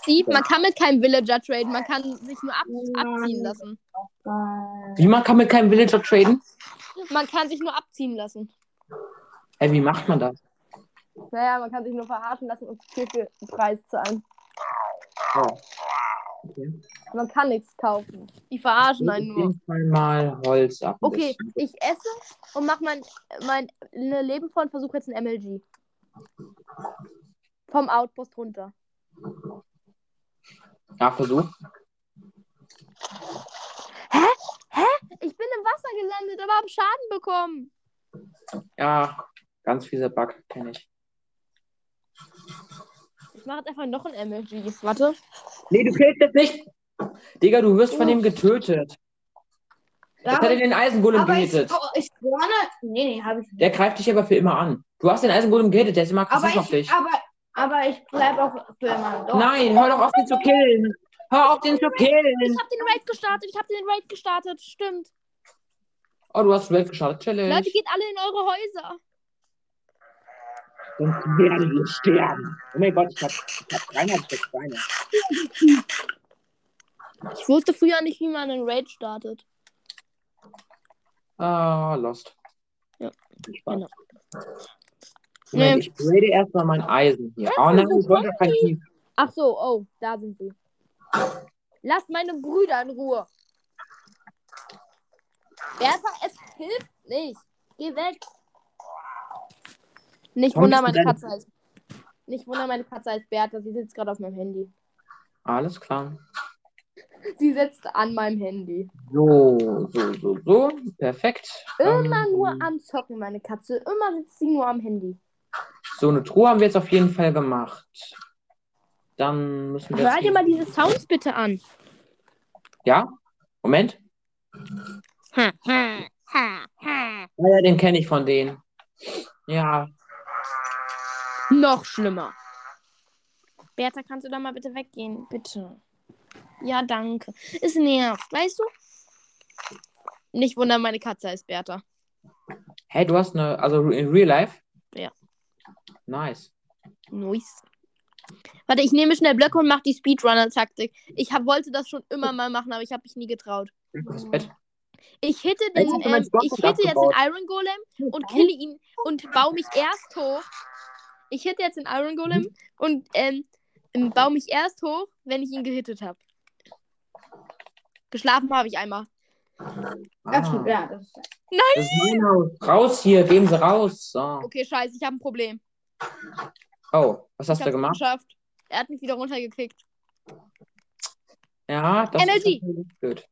Steve, man kann mit keinem Villager traden, man kann sich nur ab abziehen lassen. Wie man kann mit keinem Villager traden? Man kann sich nur abziehen lassen. Hä, wie macht man das? Naja, man kann sich nur verarschen lassen und viel, viel Preis zahlen. Oh. Okay. Man kann nichts kaufen. Die verarschen einen nur. jeden Fall mal Holz ab. Okay, ich esse und mach mein, mein ne Leben vor und versuche jetzt ein MLG. Vom Outpost runter. Ja, Versuch. Ich bin im Wasser gelandet, aber habe Schaden bekommen. Ja, ganz fieser Bug, kenne ich. Ich mache jetzt einfach noch ein MLG. Warte. Nee, du killst jetzt nicht. Digga, du wirst von ihm getötet. Jetzt hat er den Eisengolem ich, gehittet. oh, ich spawne. Nee, nee, habe ich nicht. Der greift dich aber für immer an. Du hast den Eisengolem gehittet, der ist immer aggressiv auf dich. ich, aber, aber ich bleib auch für immer dort. Nein, hör doch auf, den zu killen. Hör auf, den zu killen. Ich habe den Raid gestartet. Ich habe den Raid gestartet. Stimmt. Oh, du hast Welt gestartet. Challenge. Leute, geht alle in eure Häuser. Sonst werden wir sterben. Oh mein Gott, ich hab, ich hab 300 Steine. Ich wusste früher nicht, wie man einen Raid startet. Ah, lost. Ja, Spaß. genau. Nee. ich grade erstmal mein Eisen hier. Das Oh nein, ich wollte kein Tief. Ach so, oh, da sind sie. Lasst meine Brüder in Ruhe. Bertha, es hilft nicht. Geh weg. Nicht Warum wunder, meine denn- Katze heißt. Nicht wunder, meine Katze heißt Bertha. Sie sitzt gerade auf meinem Handy. Alles klar. Sie sitzt an meinem Handy. So, so, so, so. Perfekt. Immer Ähm, nur am Zocken, meine Katze. Immer sitzt sie nur am Handy. So, eine Truhe haben wir jetzt auf jeden Fall gemacht. Dann müssen wir. Hör dir mal diese Sounds bitte an. Ja? Moment. Ha, ha, ha, ha. Ja, den kenne ich von denen. Ja. Noch schlimmer. Bertha, kannst du da mal bitte weggehen? Bitte. Ja, danke. Es nervt, weißt du? Nicht wundern, meine Katze heißt Bertha. Hey, du hast eine. Also in Real Life? Ja. Nice. Nice. Warte, ich nehme schnell Blöcke und mache die Speedrunner-Taktik. Ich hab, wollte das schon immer mal machen, aber ich habe mich nie getraut. Das Bett. Ich hitte, Jetzt den, ähm, ich hitte jetzt den Iron Golem und kille ihn und baue mich erst hoch. Ich hitte jetzt den Iron Golem Mhm. und ähm, ähm, baue mich erst hoch, wenn ich ihn gehittet habe. Geschlafen habe ich einmal. Ah, ja, das ist das ist mein Haus. Raus hier, gehen Sie raus. So. Okay, scheiße, ich habe ein Problem. Oh, was hast ich du gemacht? geschafft. Er hat mich wieder runtergekickt. Ja, das Energy. ist blöd.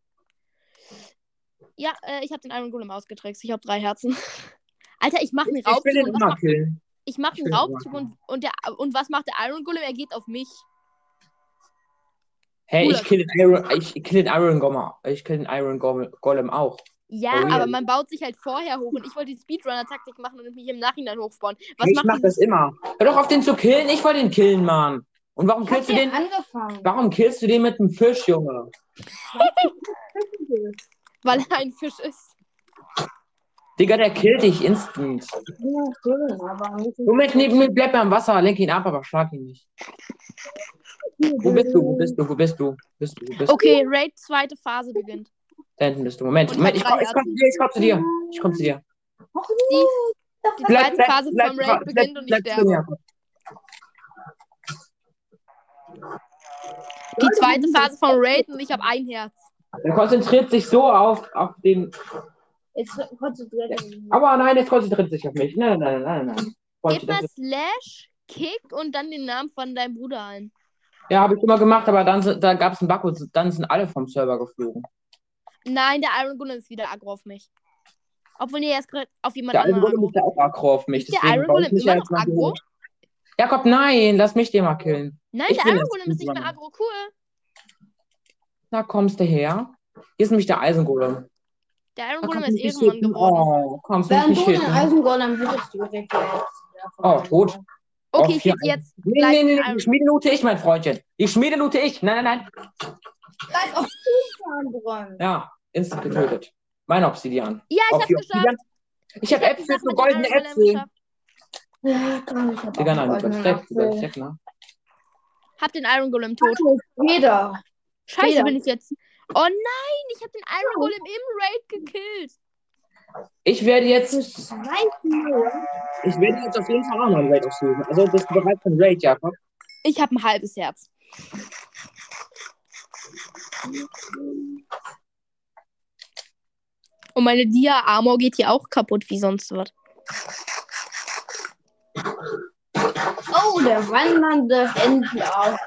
Ja, äh, ich habe den Iron Golem ausgetrickst. Ich habe drei Herzen. Alter, ich mache einen Ich will den immer killen. Ich mache einen Raubzug und, und, der, und was macht der Iron Golem? Er geht auf mich. Hey, Cooler ich kill den Iron, ich kill den Iron Golem. Ich kill den Iron Golem, auch. Ja, Oh, ja. aber man baut sich halt vorher hoch und ich wollte die Speedrunner-Taktik machen und mich im Nachhinein hochspawnen. Was ich macht mach das immer. Hör doch auf den zu killen. Ich wollte den killen, Mann. Und warum Ich killst du den den? angefangen. Warum killst du den mit einem Fisch, Junge? weil er ein Fisch ist? Digga, der killt dich instant. Ja, schön, aber nicht Moment, neben mir, bleib mir am Wasser, lenk ihn ab, aber schlag ihn nicht. Wo bist du? Wo bist du? Wo bist du? Bist du? Wo bist Okay, Raid zweite Phase beginnt. du? Da hinten bist du. Moment, Und Moment, ich komm, ich komm zu dir, ich komm zu dir. Ich komm zu dir. Die, die zweite Phase vom Raid beginnt und ich bleib sterbe. Die zweite Phase vom Raid und ich habe ein Herz. Er konzentriert sich so auf, auf den. Jetzt konzentriert dich. Aber nein, jetzt konzentriert sich auf mich. Nein, nein, nein, nein, nein. Gib mal Slash, Kick und dann den Namen von deinem Bruder ein. Ja, habe ich immer gemacht, aber dann, sind- dann gab es einen Bug und dann sind alle vom Server geflogen. Nein, der Iron Golem ist wieder aggro auf mich. Obwohl, nee, er ist gerade auf jemand Der Iron anderen Golem aggro. ist ja auch aggro auf mich. Ist der Iron Golem immer ja noch aggro? Jakob, nein, lass mich den mal killen. Nein, Ich der Iron Golem ist nicht mehr aggro. Cool. Na, kommst du her? Hier ist nämlich der Eisengolem. Der Iron Golem ist du hitten. geworden. Oh, kommst du nicht du den hitten? Eisengolem würdest du direkt jetzt. Oh, gut. Okay, ich hätte jetzt Nee, nee, nee, nee, die Schmiede loote ich, mein Freundchen. Die Schmiede loote ich. Nein, nein, nein. Bleib auf Zufahren. Ja, instant getötet. Mein Obsidian. Ja, ich Auf hab's geschafft. Obsidian. Ich habe hab Äpfel, so dem goldene Iron Golem Äpfel. geschafft. Ja, komm, ich hab Digga, nein, du du überstreckst, ne? Hab den Iron Golem tot. Jeder. Scheiße, bin ich jetzt. Oh nein, ich hab den Iron Golem im Raid gekillt. Ich werde jetzt, ich werde jetzt auf jeden Fall auch noch ein Raid aussuchen. Also bist du bereit für ein Raid, Jakob? Ich hab ein halbes Herz. Und meine Dia-Armor geht hier auch kaputt wie sonst was. Oh, der wandernde Händler.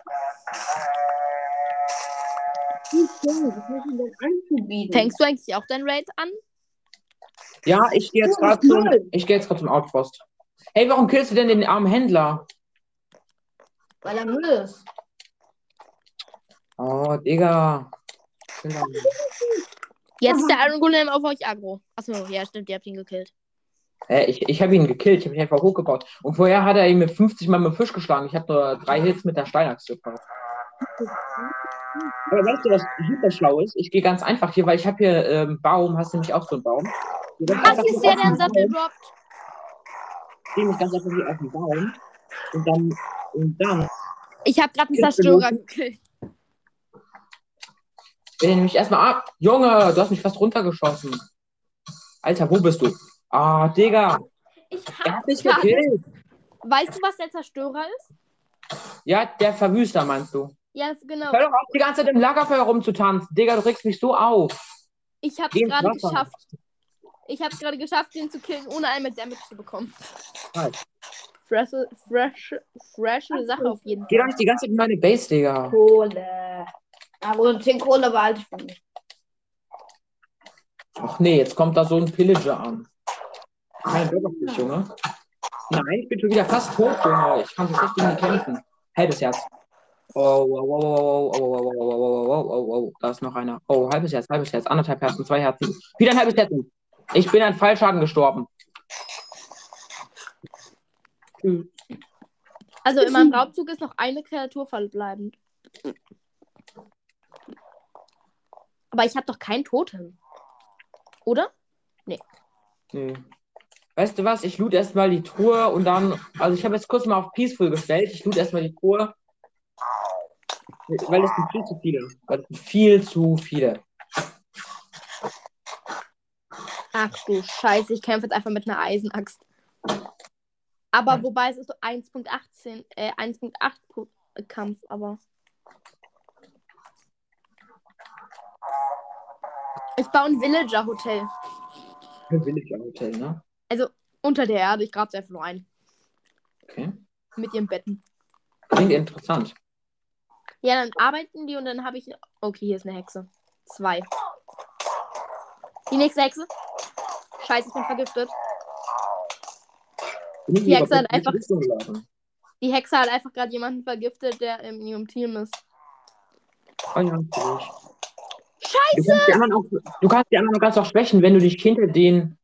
Fängst du eigentlich auch dein Raid an? Ja, ich gehe jetzt gerade zum, cool. ich gehe jetzt gerade zum Outpost. Hey, warum killst du denn den armen Händler? Weil er Müll ist. Oh, Digga. Jetzt ist der Iron Golem auf euch aggro. Achso, ja, stimmt, ihr habt ihn gekillt. Hä, ich ich habe ihn gekillt, ich habe ihn einfach hochgebaut. Und vorher hat er ihn mit 50 Mal mit dem Fisch geschlagen. Ich habe nur drei Hits mit der Steinachse gebraucht. Aber weißt du, was super schlau ist? Ich gehe ganz einfach hier, weil ich habe hier ähm, einen Baum. Hast du nämlich auch so einen Baum? Hier ist der, der einen Sattel droppt. Geh mich ganz einfach hier auf den Baum. Und dann, und dann Ich hab grad einen Zerstörer gekillt. ich nämlich erstmal ab. Junge, du hast mich fast runtergeschossen. Alter, wo bist du? Ah, Digga. Ich Er hab hat mich grad- gekillt. Weißt du, was der Zerstörer ist? Ja, der Verwüster meinst du. Ja, genau. Hör doch auf, die ganze Zeit im Lagerfeuer rumzutanzen. Digga, du regst mich so auf. Ich hab's gerade geschafft. Ich hab's gerade geschafft, den zu killen, ohne einen mit Damage zu bekommen. Nice. Fresh, fresh, fresh Sache auf jeden Geh doch Fall. nicht die ganze Zeit in meine Base, Digga. Kohle. Aber 10 Kohle behalte ich von mir. Ach nee, jetzt kommt da so ein Pillager an. Kein Bock auf dich, Junge. Nein, ich bin schon wieder fast tot, Junge. Ich kann so schlecht gegen ihn kämpfen. Halbes Herz. Oh, oh, oh, oh, oh, oh, oh, oh, oh, oh, oh, oh, oh, da ist noch einer. Oh, halbes Herz, halbes Herz, anderthalb Herzen, zwei Herzen. Wieder ein halbes Herz. Ich bin an Fallschaden gestorben. Also in meinem Raubzug ist noch eine Kreatur verbleibend. Aber ich habe doch kein Totem. Oder? Nee. Weißt du was? Ich loot erstmal die Truhe und dann. Also, ich habe jetzt kurz mal auf Peaceful gestellt. Ich loot erstmal die Truhe. Weil es sind viel zu viele. Weil es sind viel zu viele. Ach du Scheiße, ich kämpfe jetzt einfach mit einer Eisenaxt. Aber wobei es ist so 1.18, äh, 1.8 Pu- Kampf, aber. Ich baue ein Villager-Hotel. Villager Hotel, ne? Also unter der Erde, ich grab's einfach nur ein. Okay. Mit ihren Betten. Klingt interessant. Ja, dann arbeiten die und dann habe ich. Okay, hier ist eine Hexe. Zwei. Die nächste Hexe. Scheiße, ich bin vergiftet. Die Hexe hat in einfach- die Hexe hat einfach gerade jemanden vergiftet, der in ihrem Team ist. Oh ja, natürlich. Scheiße! Du kannst, die anderen auch, du kannst die anderen ganz auch schwächen, wenn du dich hinter den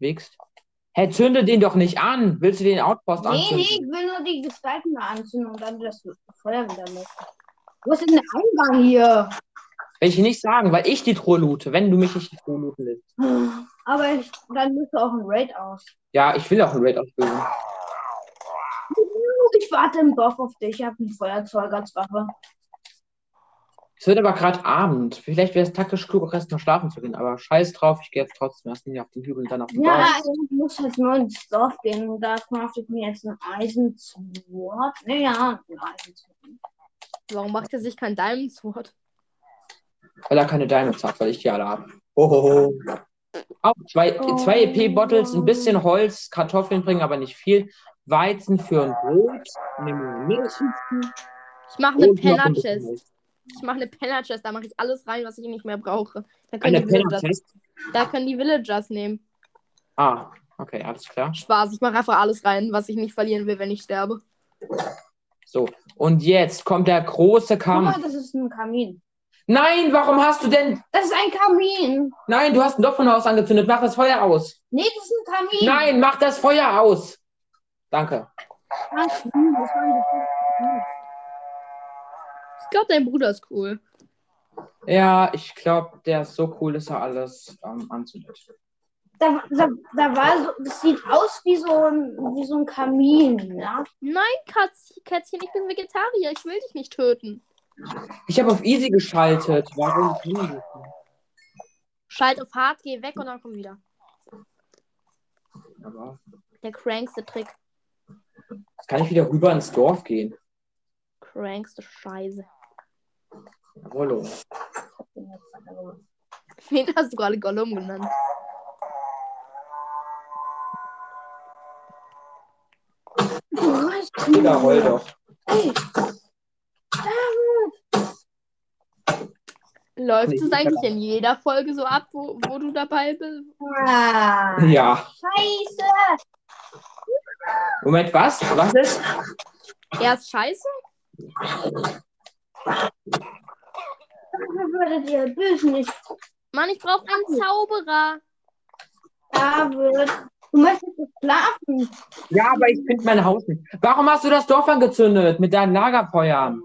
wägst. Hä, zünde den doch nicht an. Willst du den Outpost Nee, anzünden? nee, ich will nur die Gestalten anzünden und dann das Feuer wieder löschen. Wo ist denn der Eingang hier? Will ich nicht sagen, weil ich die Truhe loote, wenn du mich nicht die Truhe looten lässt. Aber ich, dann müsste auch ein Raid aus. Ja, ich will auch einen Raid ausbilden. Ich warte im Dorf auf dich. Ich habe ein Feuerzeug als Waffe. Es wird aber gerade Abend. Vielleicht wäre es taktisch klug, auch erst noch schlafen zu gehen. Aber scheiß drauf, ich gehe jetzt trotzdem erst nicht auf den Hügel und dann auf den Ja, Dorf. ich muss halt nur ins Dorf gehen. Und da crafte ich mir jetzt ein Eisenzwort. Naja, ein Eisenzwort. Warum macht er sich kein Diamond Sword? Weil er keine Diamonds hat, weil ich die alle habe. Hohoho. Auch zwei, Oh. zwei EP-Bottles, ein bisschen Holz, Kartoffeln bringen aber nicht viel. Weizen für ein Brot, Ich mache eine Penner-Chest. Ich mache eine Penner-Chest, da mache ich alles rein, was ich nicht mehr brauche. Da können, Eine die Villagers, da können die Villagers nehmen. Ah, okay, alles klar. Spaß, ich mache einfach alles rein, was ich nicht verlieren will, wenn ich sterbe. So, und jetzt kommt der große Guck mal, Kampf. das ist ein Kamin. Nein, warum hast du denn. Das ist ein Kamin. Nein, du hast ein Doppelhaus angezündet. Mach das Feuer aus. Nee, das ist ein Kamin. Nein, mach das Feuer aus. Danke. Ich glaube, dein Bruder ist cool. Ja, ich glaube, der ist so cool, dass er alles ähm, anzündet. Da, da, da war so, das sieht aus wie so ein, wie so ein Kamin, ja. Nein, Katz, Kätzchen, ich bin Vegetarier. Ich will dich nicht töten. Ich habe auf Easy geschaltet. Warum? nicht? Schalt auf hart, geh weg und dann komm wieder. Aber Der crankste Trick. jetzt kann ich wieder rüber ins Dorf gehen. Crankste Scheiße. Hallo. Wen hast du gerade Gollum genannt? Digga, heul doch. Läuft es eigentlich in jeder Folge so ab, wo, wo du dabei bist? Ja. Scheiße. Moment, was? Was ist? Er ist scheiße? Würdet ihr böse nicht. Mann, ich brauche einen Zauberer. David. Du möchtest jetzt schlafen. Ja, aber ich finde mein Haus nicht. Warum hast du das Dorf angezündet mit deinen Lagerfeuern?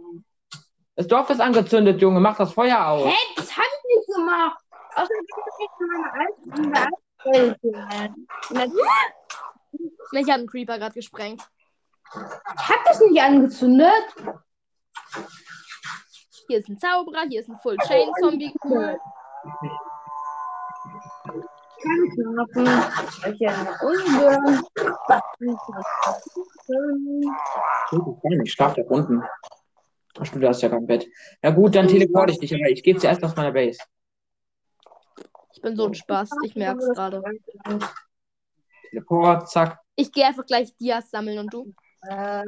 Das Dorf ist angezündet, Junge. Mach das Feuer aus. Hä, das hab ich nicht gemacht. Außerdem bin ich in meine alten Welt. Ich habe einen Creeper gerade gesprengt. Ich hab das nicht angezündet. Hier ist ein Zauberer, hier ist ein Full Chain Zombie. Cool. Ich kann schlafen. Ich ja unhören. Ich schlaf da unten. Ach, du hast ja kein Bett. Ja gut, dann teleporte ich dich, aber ich gehe zuerst aus meiner Base. Ich bin so ein Spaß, ich merke es gerade. Teleport, zack. Ich gehe einfach gleich Dias sammeln und du? Äh,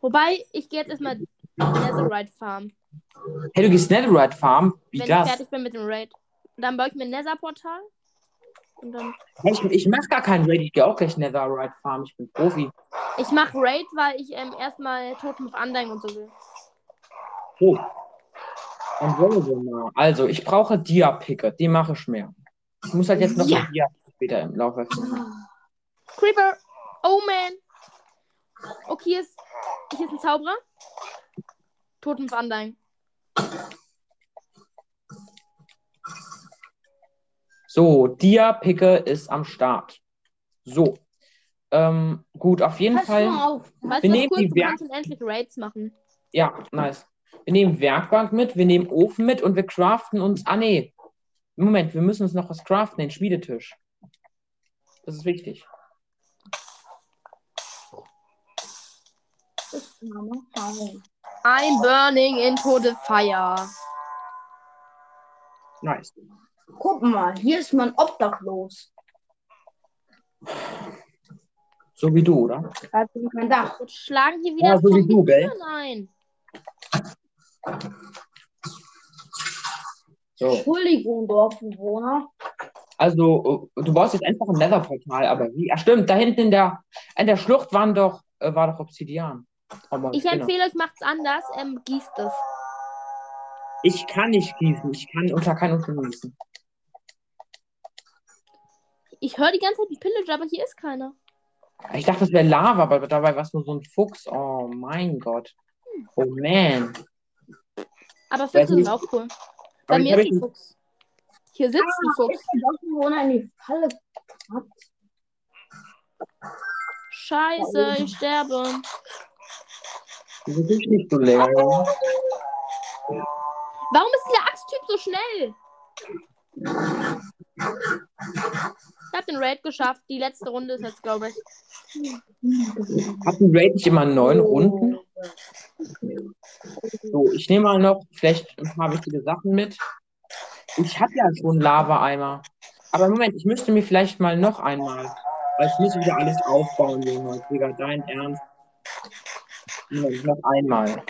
Wobei, ich gehe jetzt erstmal Netherite Farm, Hey, du gehst Netherite Farm? Wie wenn das? ich fertig bin mit dem Raid. Und dann baue ich mir ein Nether-Portal. Und dann. Ich, ich mach gar keinen Raid, ich gehe auch gleich Netherite Farm. Ich bin Profi. Ich mache Raid, weil ich ähm, erstmal Totem of Undying und so will. Oh. Dann wollen wir mal. Also, ich brauche Dia-Picker, die mache ich mehr. Ich muss halt jetzt noch Ja. Dia später im Laufe. Creeper! Oh man! Okay, hier ist, hier ist ein Zauberer. Totem of Undying. So, Dia-Picker ist am Start. So. Ähm, gut, auf jeden pass Fall. mal auf. Wir nehmen cool die Werk- unendlich Raids machen. Ja, nice. Wir nehmen Werkbank mit, wir nehmen Ofen mit und wir craften uns. Ah, nee. Moment, wir müssen uns noch was craften, den Schmiedetisch. Das ist wichtig. I'm burning into the fire. Nice. Guck mal, hier ist man obdachlos. So wie du, oder? Hat kein Dach. Jetzt schlagen hier wieder Ja, so wie du, gell? Zombies ein. So. Entschuldigung, Dorfbewohner. Also, äh, du baust jetzt einfach ein Nether-Portal, aber wie? Ach, stimmt, da hinten in der, in der Schlucht waren doch, äh, war doch Obsidian. Mann, Ich genau. empfehle euch, macht's anders. Ähm, gießt es. Ich kann nicht gießen, ich kann unter keinen Umständen gießen. Ich höre die ganze Zeit einen Pillager, aber hier ist keiner. Ich dachte, das wäre Lava, aber dabei war es nur so ein Fuchs. Oh mein Gott. Oh man. Aber Füchse die- sind auch cool. Bei mir ich ist ein Fuchs. Hier sitzt ein Fuchs. Ist der Dorfbewohner in die Falle? Scheiße, ich sterbe. Bist du nicht so leer? Warum ist dieser Axttyp so schnell? Ich hab den Raid geschafft. Die letzte Runde ist jetzt, glaube ich. Hat ein Raid nicht immer neun Runden? So, ich nehme mal noch vielleicht ein paar wichtige Sachen mit. Ich habe ja schon Lava-Eimer. Aber Moment, ich müsste mir vielleicht mal noch einmal. Weil ich muss wieder alles aufbauen, Junge. Digga, dein Ernst. Moment, noch einmal.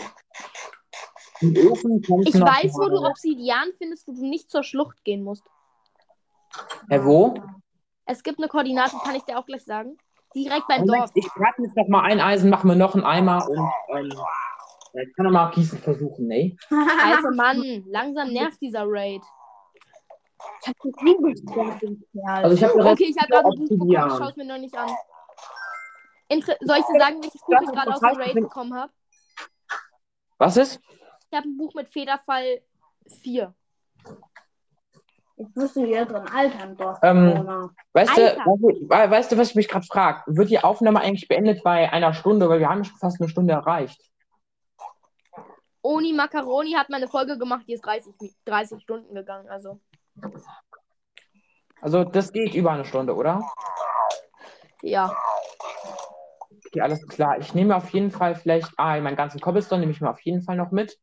Im Ofen kommt Ich noch weiß, wo du Obsidian findest, wo du nicht zur Schlucht gehen musst. Hä, wo? Es gibt eine Koordinate, kann ich dir auch gleich sagen. Direkt beim Moment, Dorf. ich brate jetzt noch mal ein Eisen, mache mir noch einen Eimer und ähm, ich kann noch mal Gießen versuchen, ne? Scheiße, Mann. Langsam nervt dieser Raid. Ich hab den Kerl. Also ich habe Okay, ich habe gerade ein Buch bekommen. Ich schaue es mir noch nicht an. Inter Soll ich dir sagen, welches Buch ich gerade aus dem Raid bekommen habe? Was ist? Ich habe ein Buch mit Federfall 4. Jetzt wirst du wieder drin altern, Dorf. Ähm, Weißt du, Alter. weißt du, du, was ich mich gerade frage? Wird die Aufnahme eigentlich beendet bei einer Stunde? Weil wir haben schon fast eine Stunde erreicht. Oni Macaroni hat meine Folge gemacht, die ist 30, Mi- 30 Stunden gegangen. Also, Also das geht über eine Stunde, oder? ja. Okay, alles klar. Ich nehme auf jeden Fall vielleicht, ah, meinen ganzen Cobblestone nehme ich mir auf jeden Fall noch mit.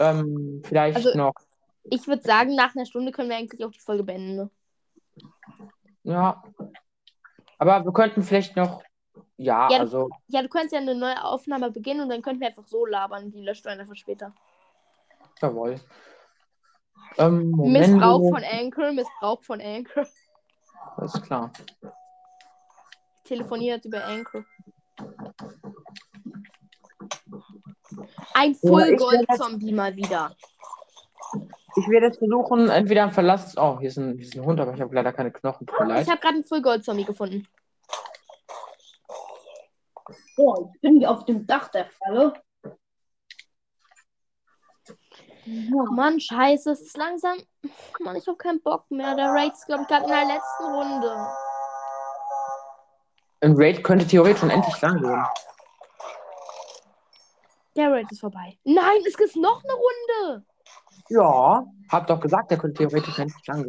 Ähm, vielleicht Also- noch, Ich würde sagen, nach einer Stunde können wir eigentlich auch die Folge beenden. Ne? ja. Aber wir könnten vielleicht noch, ja, Ja, also, Ja, du könntest ja eine neue Aufnahme beginnen und dann könnten wir einfach so labern. Die löscht du einfach später. jawohl. Ähm. Missbrauch von Anchor, Missbrauch von Anchor. Alles klar. Jetzt über Anchor. Ein Ja, ich Full will Gold das- Zombie mal wieder. Ich werde jetzt versuchen, entweder ein Verlass. Oh, hier ist ein, hier ist ein Hund, aber ich habe leider keine Knochen. Leid. Ich habe gerade einen Full Gold Zombie gefunden. So, ich bin hier auf dem Dach der Falle. Ja. Mann, scheiße, es ist langsam. Mann, ich habe keinen Bock mehr. Der Raid ist, glaube ich, gerade in der letzten Runde. Ein Raid könnte theoretisch schon endlich lang gehen. Der Raid ist vorbei. Nein, es gibt noch eine Runde. Ja, hab doch gesagt, der könnte theoretisch endlich lang.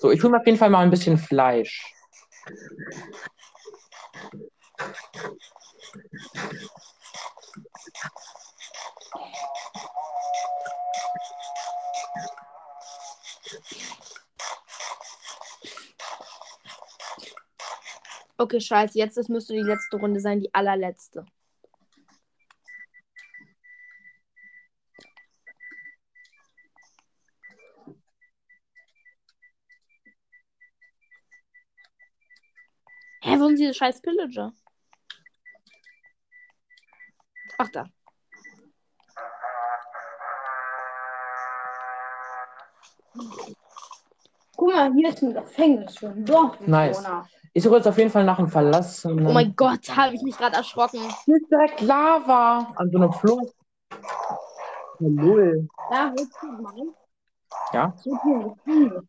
So, ich hole mir auf jeden Fall mal ein bisschen Fleisch. Okay, scheiße, jetzt das müsste die letzte Runde sein, die allerletzte. Hä, wo sind diese scheiß Pillager? Ach da. Guck mal, hier ist ein Gefängnis für einen Dorfbewohner. Ich suche jetzt auf jeden Fall nach einem Verlass. Oh mein Gott, habe ich mich gerade erschrocken. Hier ist direkt Lava an so einem Fluss. Ja. Da willst du mal. Ja? So hier ein Gefängnis.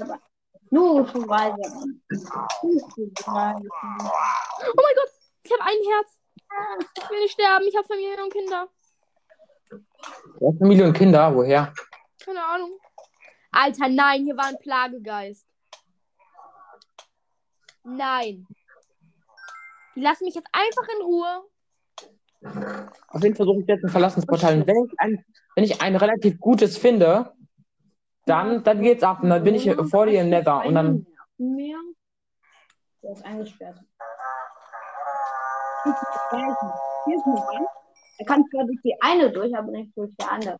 Aber nur so weiter. Oh mein Gott, ich habe ein Herz. Ich will nicht sterben, ich habe Familie und Kinder. Du hast Familie und Kinder, woher? Keine Ahnung. Alter, nein, hier war ein Plagegeist. Nein. Die lassen mich jetzt einfach in Ruhe. Auf jeden Fall suche ich jetzt ein Verlassensportal. Wenn ich ein, wenn ich ein relativ gutes finde, dann, dann geht's ab. Und dann bin ich hier vor dir im Nether. Und dann. Mehr. Der ist eingesperrt. Hier ist Wand. Er kann zwar durch die eine durch, aber nicht durch die andere.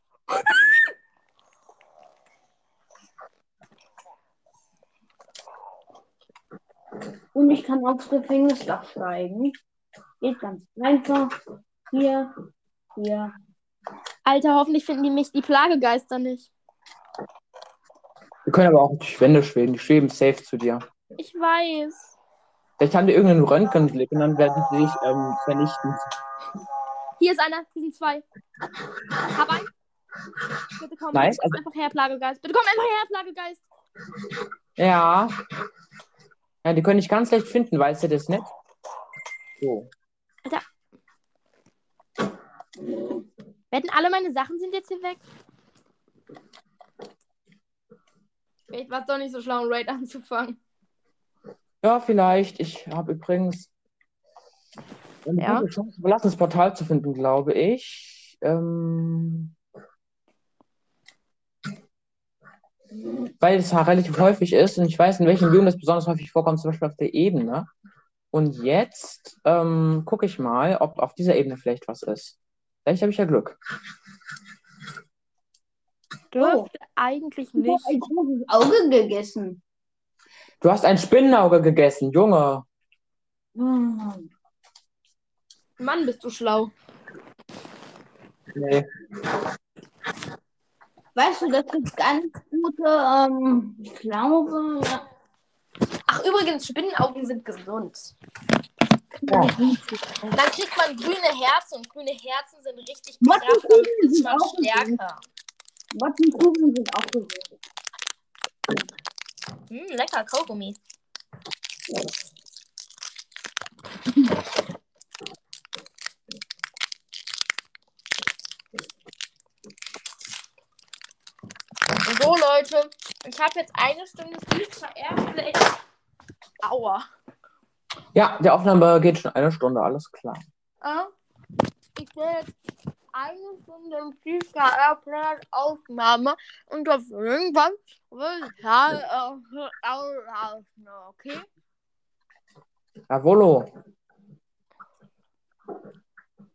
Und ich kann aufs Gefängnisdach steigen. Geht ganz einfach. Hier, hier. Alter, hoffentlich finden die mich die Plagegeister nicht. Wir können aber auch durch Wände schweben. Die schweben safe zu dir. Ich weiß. Vielleicht haben die irgendeinen Röntgenblick und dann werden sie dich ähm, vernichten. Hier ist einer, hier sind zwei. Hab einen. Bitte komm, komm also- einfach her, Plagegeist. Bitte komm einfach her, Plagegeist. Ja. Ja, die können dich ganz leicht finden, weißt du das nicht? So. Wetten, alle meine Sachen sind jetzt hier weg? Ich war doch nicht so schlau, einen Raid anzufangen. Ja, vielleicht. Ich habe übrigens eine Ja. gute Chance, ein verlassenes Portal zu finden, glaube ich. Ähm, weil es halt relativ häufig ist und ich weiß, in welchem Biom das besonders häufig vorkommt, zum Beispiel auf der Ebene. Und jetzt ähm, gucke ich mal, ob auf dieser Ebene vielleicht was ist. Vielleicht habe ich ja Glück. Dürfte eigentlich Ich habe nicht. ein großes Auge gegessen. Du hast ein Spinnenauge gegessen, Junge. Hm. Mann, bist du schlau. Nee. Weißt du, das gibt ganz gute, ähm, ich glaube, ja. Ach, übrigens, Spinnenaugen sind gesund. Ja. Dann kriegt man grüne Herzen und grüne Herzen sind richtig krass, sind auch gesund. stärker. Mottenkugeln sind auch gesund. Hm, lecker Kaugummi. So, Leute, ich habe jetzt eine Stunde Future Airplay. Aua. Ja, die Aufnahme geht schon eine Stunde, alles klar. Ah, Ich will jetzt eine Stunde im Airplay Aufnahme und auf irgendwann will ich halt äh, auslaufen, okay? Jawollo,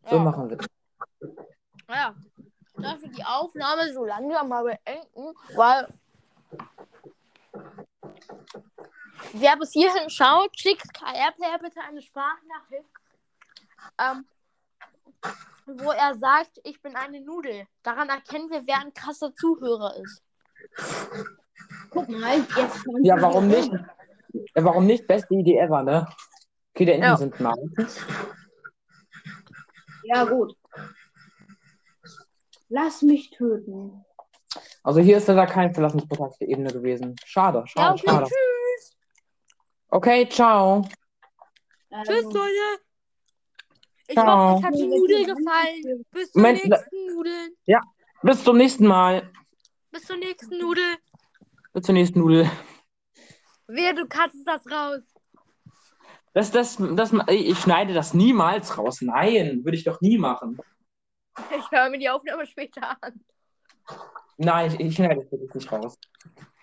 so Ja. machen wir. Ja, darf ich die Aufnahme so langsam mal beenden, weil wer bis hierhin schaut, schickt KR-Player bitte eine Sprachnachricht, ähm, wo er sagt, ich bin eine Nudel. Daran erkennen wir, wer ein krasser Zuhörer ist. Guck mal, jetzt kommt Ja, warum nicht? Ja, warum nicht? Beste Idee ever, ne? Okay, die Enten Ja. sind meistens. Ja, gut. Lass mich töten. Also hier ist leider kein auf der Ebene gewesen. Schade, Ja, schade, okay, schade. tschüss. Okay, ciao. Tschüss, Leute. Ich Ciao. hoffe, euch hat die Nudel gefallen. Bis zur Moment, nächsten Nudel. Bis zum nächsten Mal. Bis zur nächsten Nudel. Bis zur nächsten Nudel. Wer, du kannst das raus. Das, das, das, ich schneide das niemals raus. Nein, würde ich doch nie machen. Ich höre mir die Aufnahme später an. Nein, ich, ich schneide das wirklich nicht raus.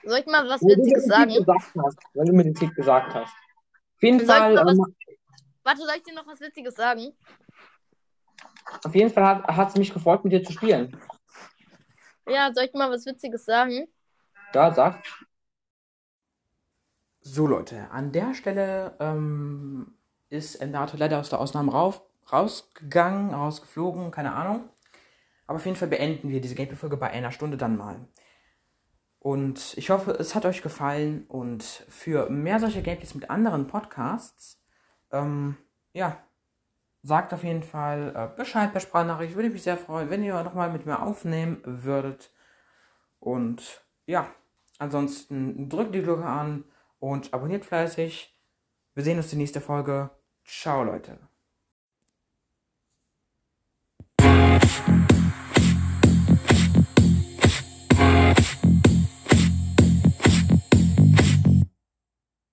Soll ich mal was Witziges sagen? Wenn du mir den Tipp gesagt hast. Auf jeden Soll Fall, ähm, Warte, soll ich dir noch was Witziges sagen? auf jeden Fall hat, hat es mich gefreut, mit dir zu spielen. Ja, soll ich mal was Witziges sagen? Ja, sag. So, Leute, an der Stelle ähm, ist Endato leider aus der Ausnahme rauf, rausgegangen, rausgeflogen, keine Ahnung. Aber auf jeden Fall beenden wir diese Gameplay-Folge bei einer Stunde dann mal. Und ich hoffe, es hat euch gefallen. Und für mehr solche Gameplays mit anderen Podcasts, ähm, ja, sagt auf jeden Fall äh, Bescheid per Sprachnachricht. Würde mich sehr freuen, wenn ihr nochmal mit mir aufnehmen würdet. Und ja, ansonsten drückt die Glocke an und abonniert fleißig. Wir sehen uns in der nächsten Folge. Ciao, Leute.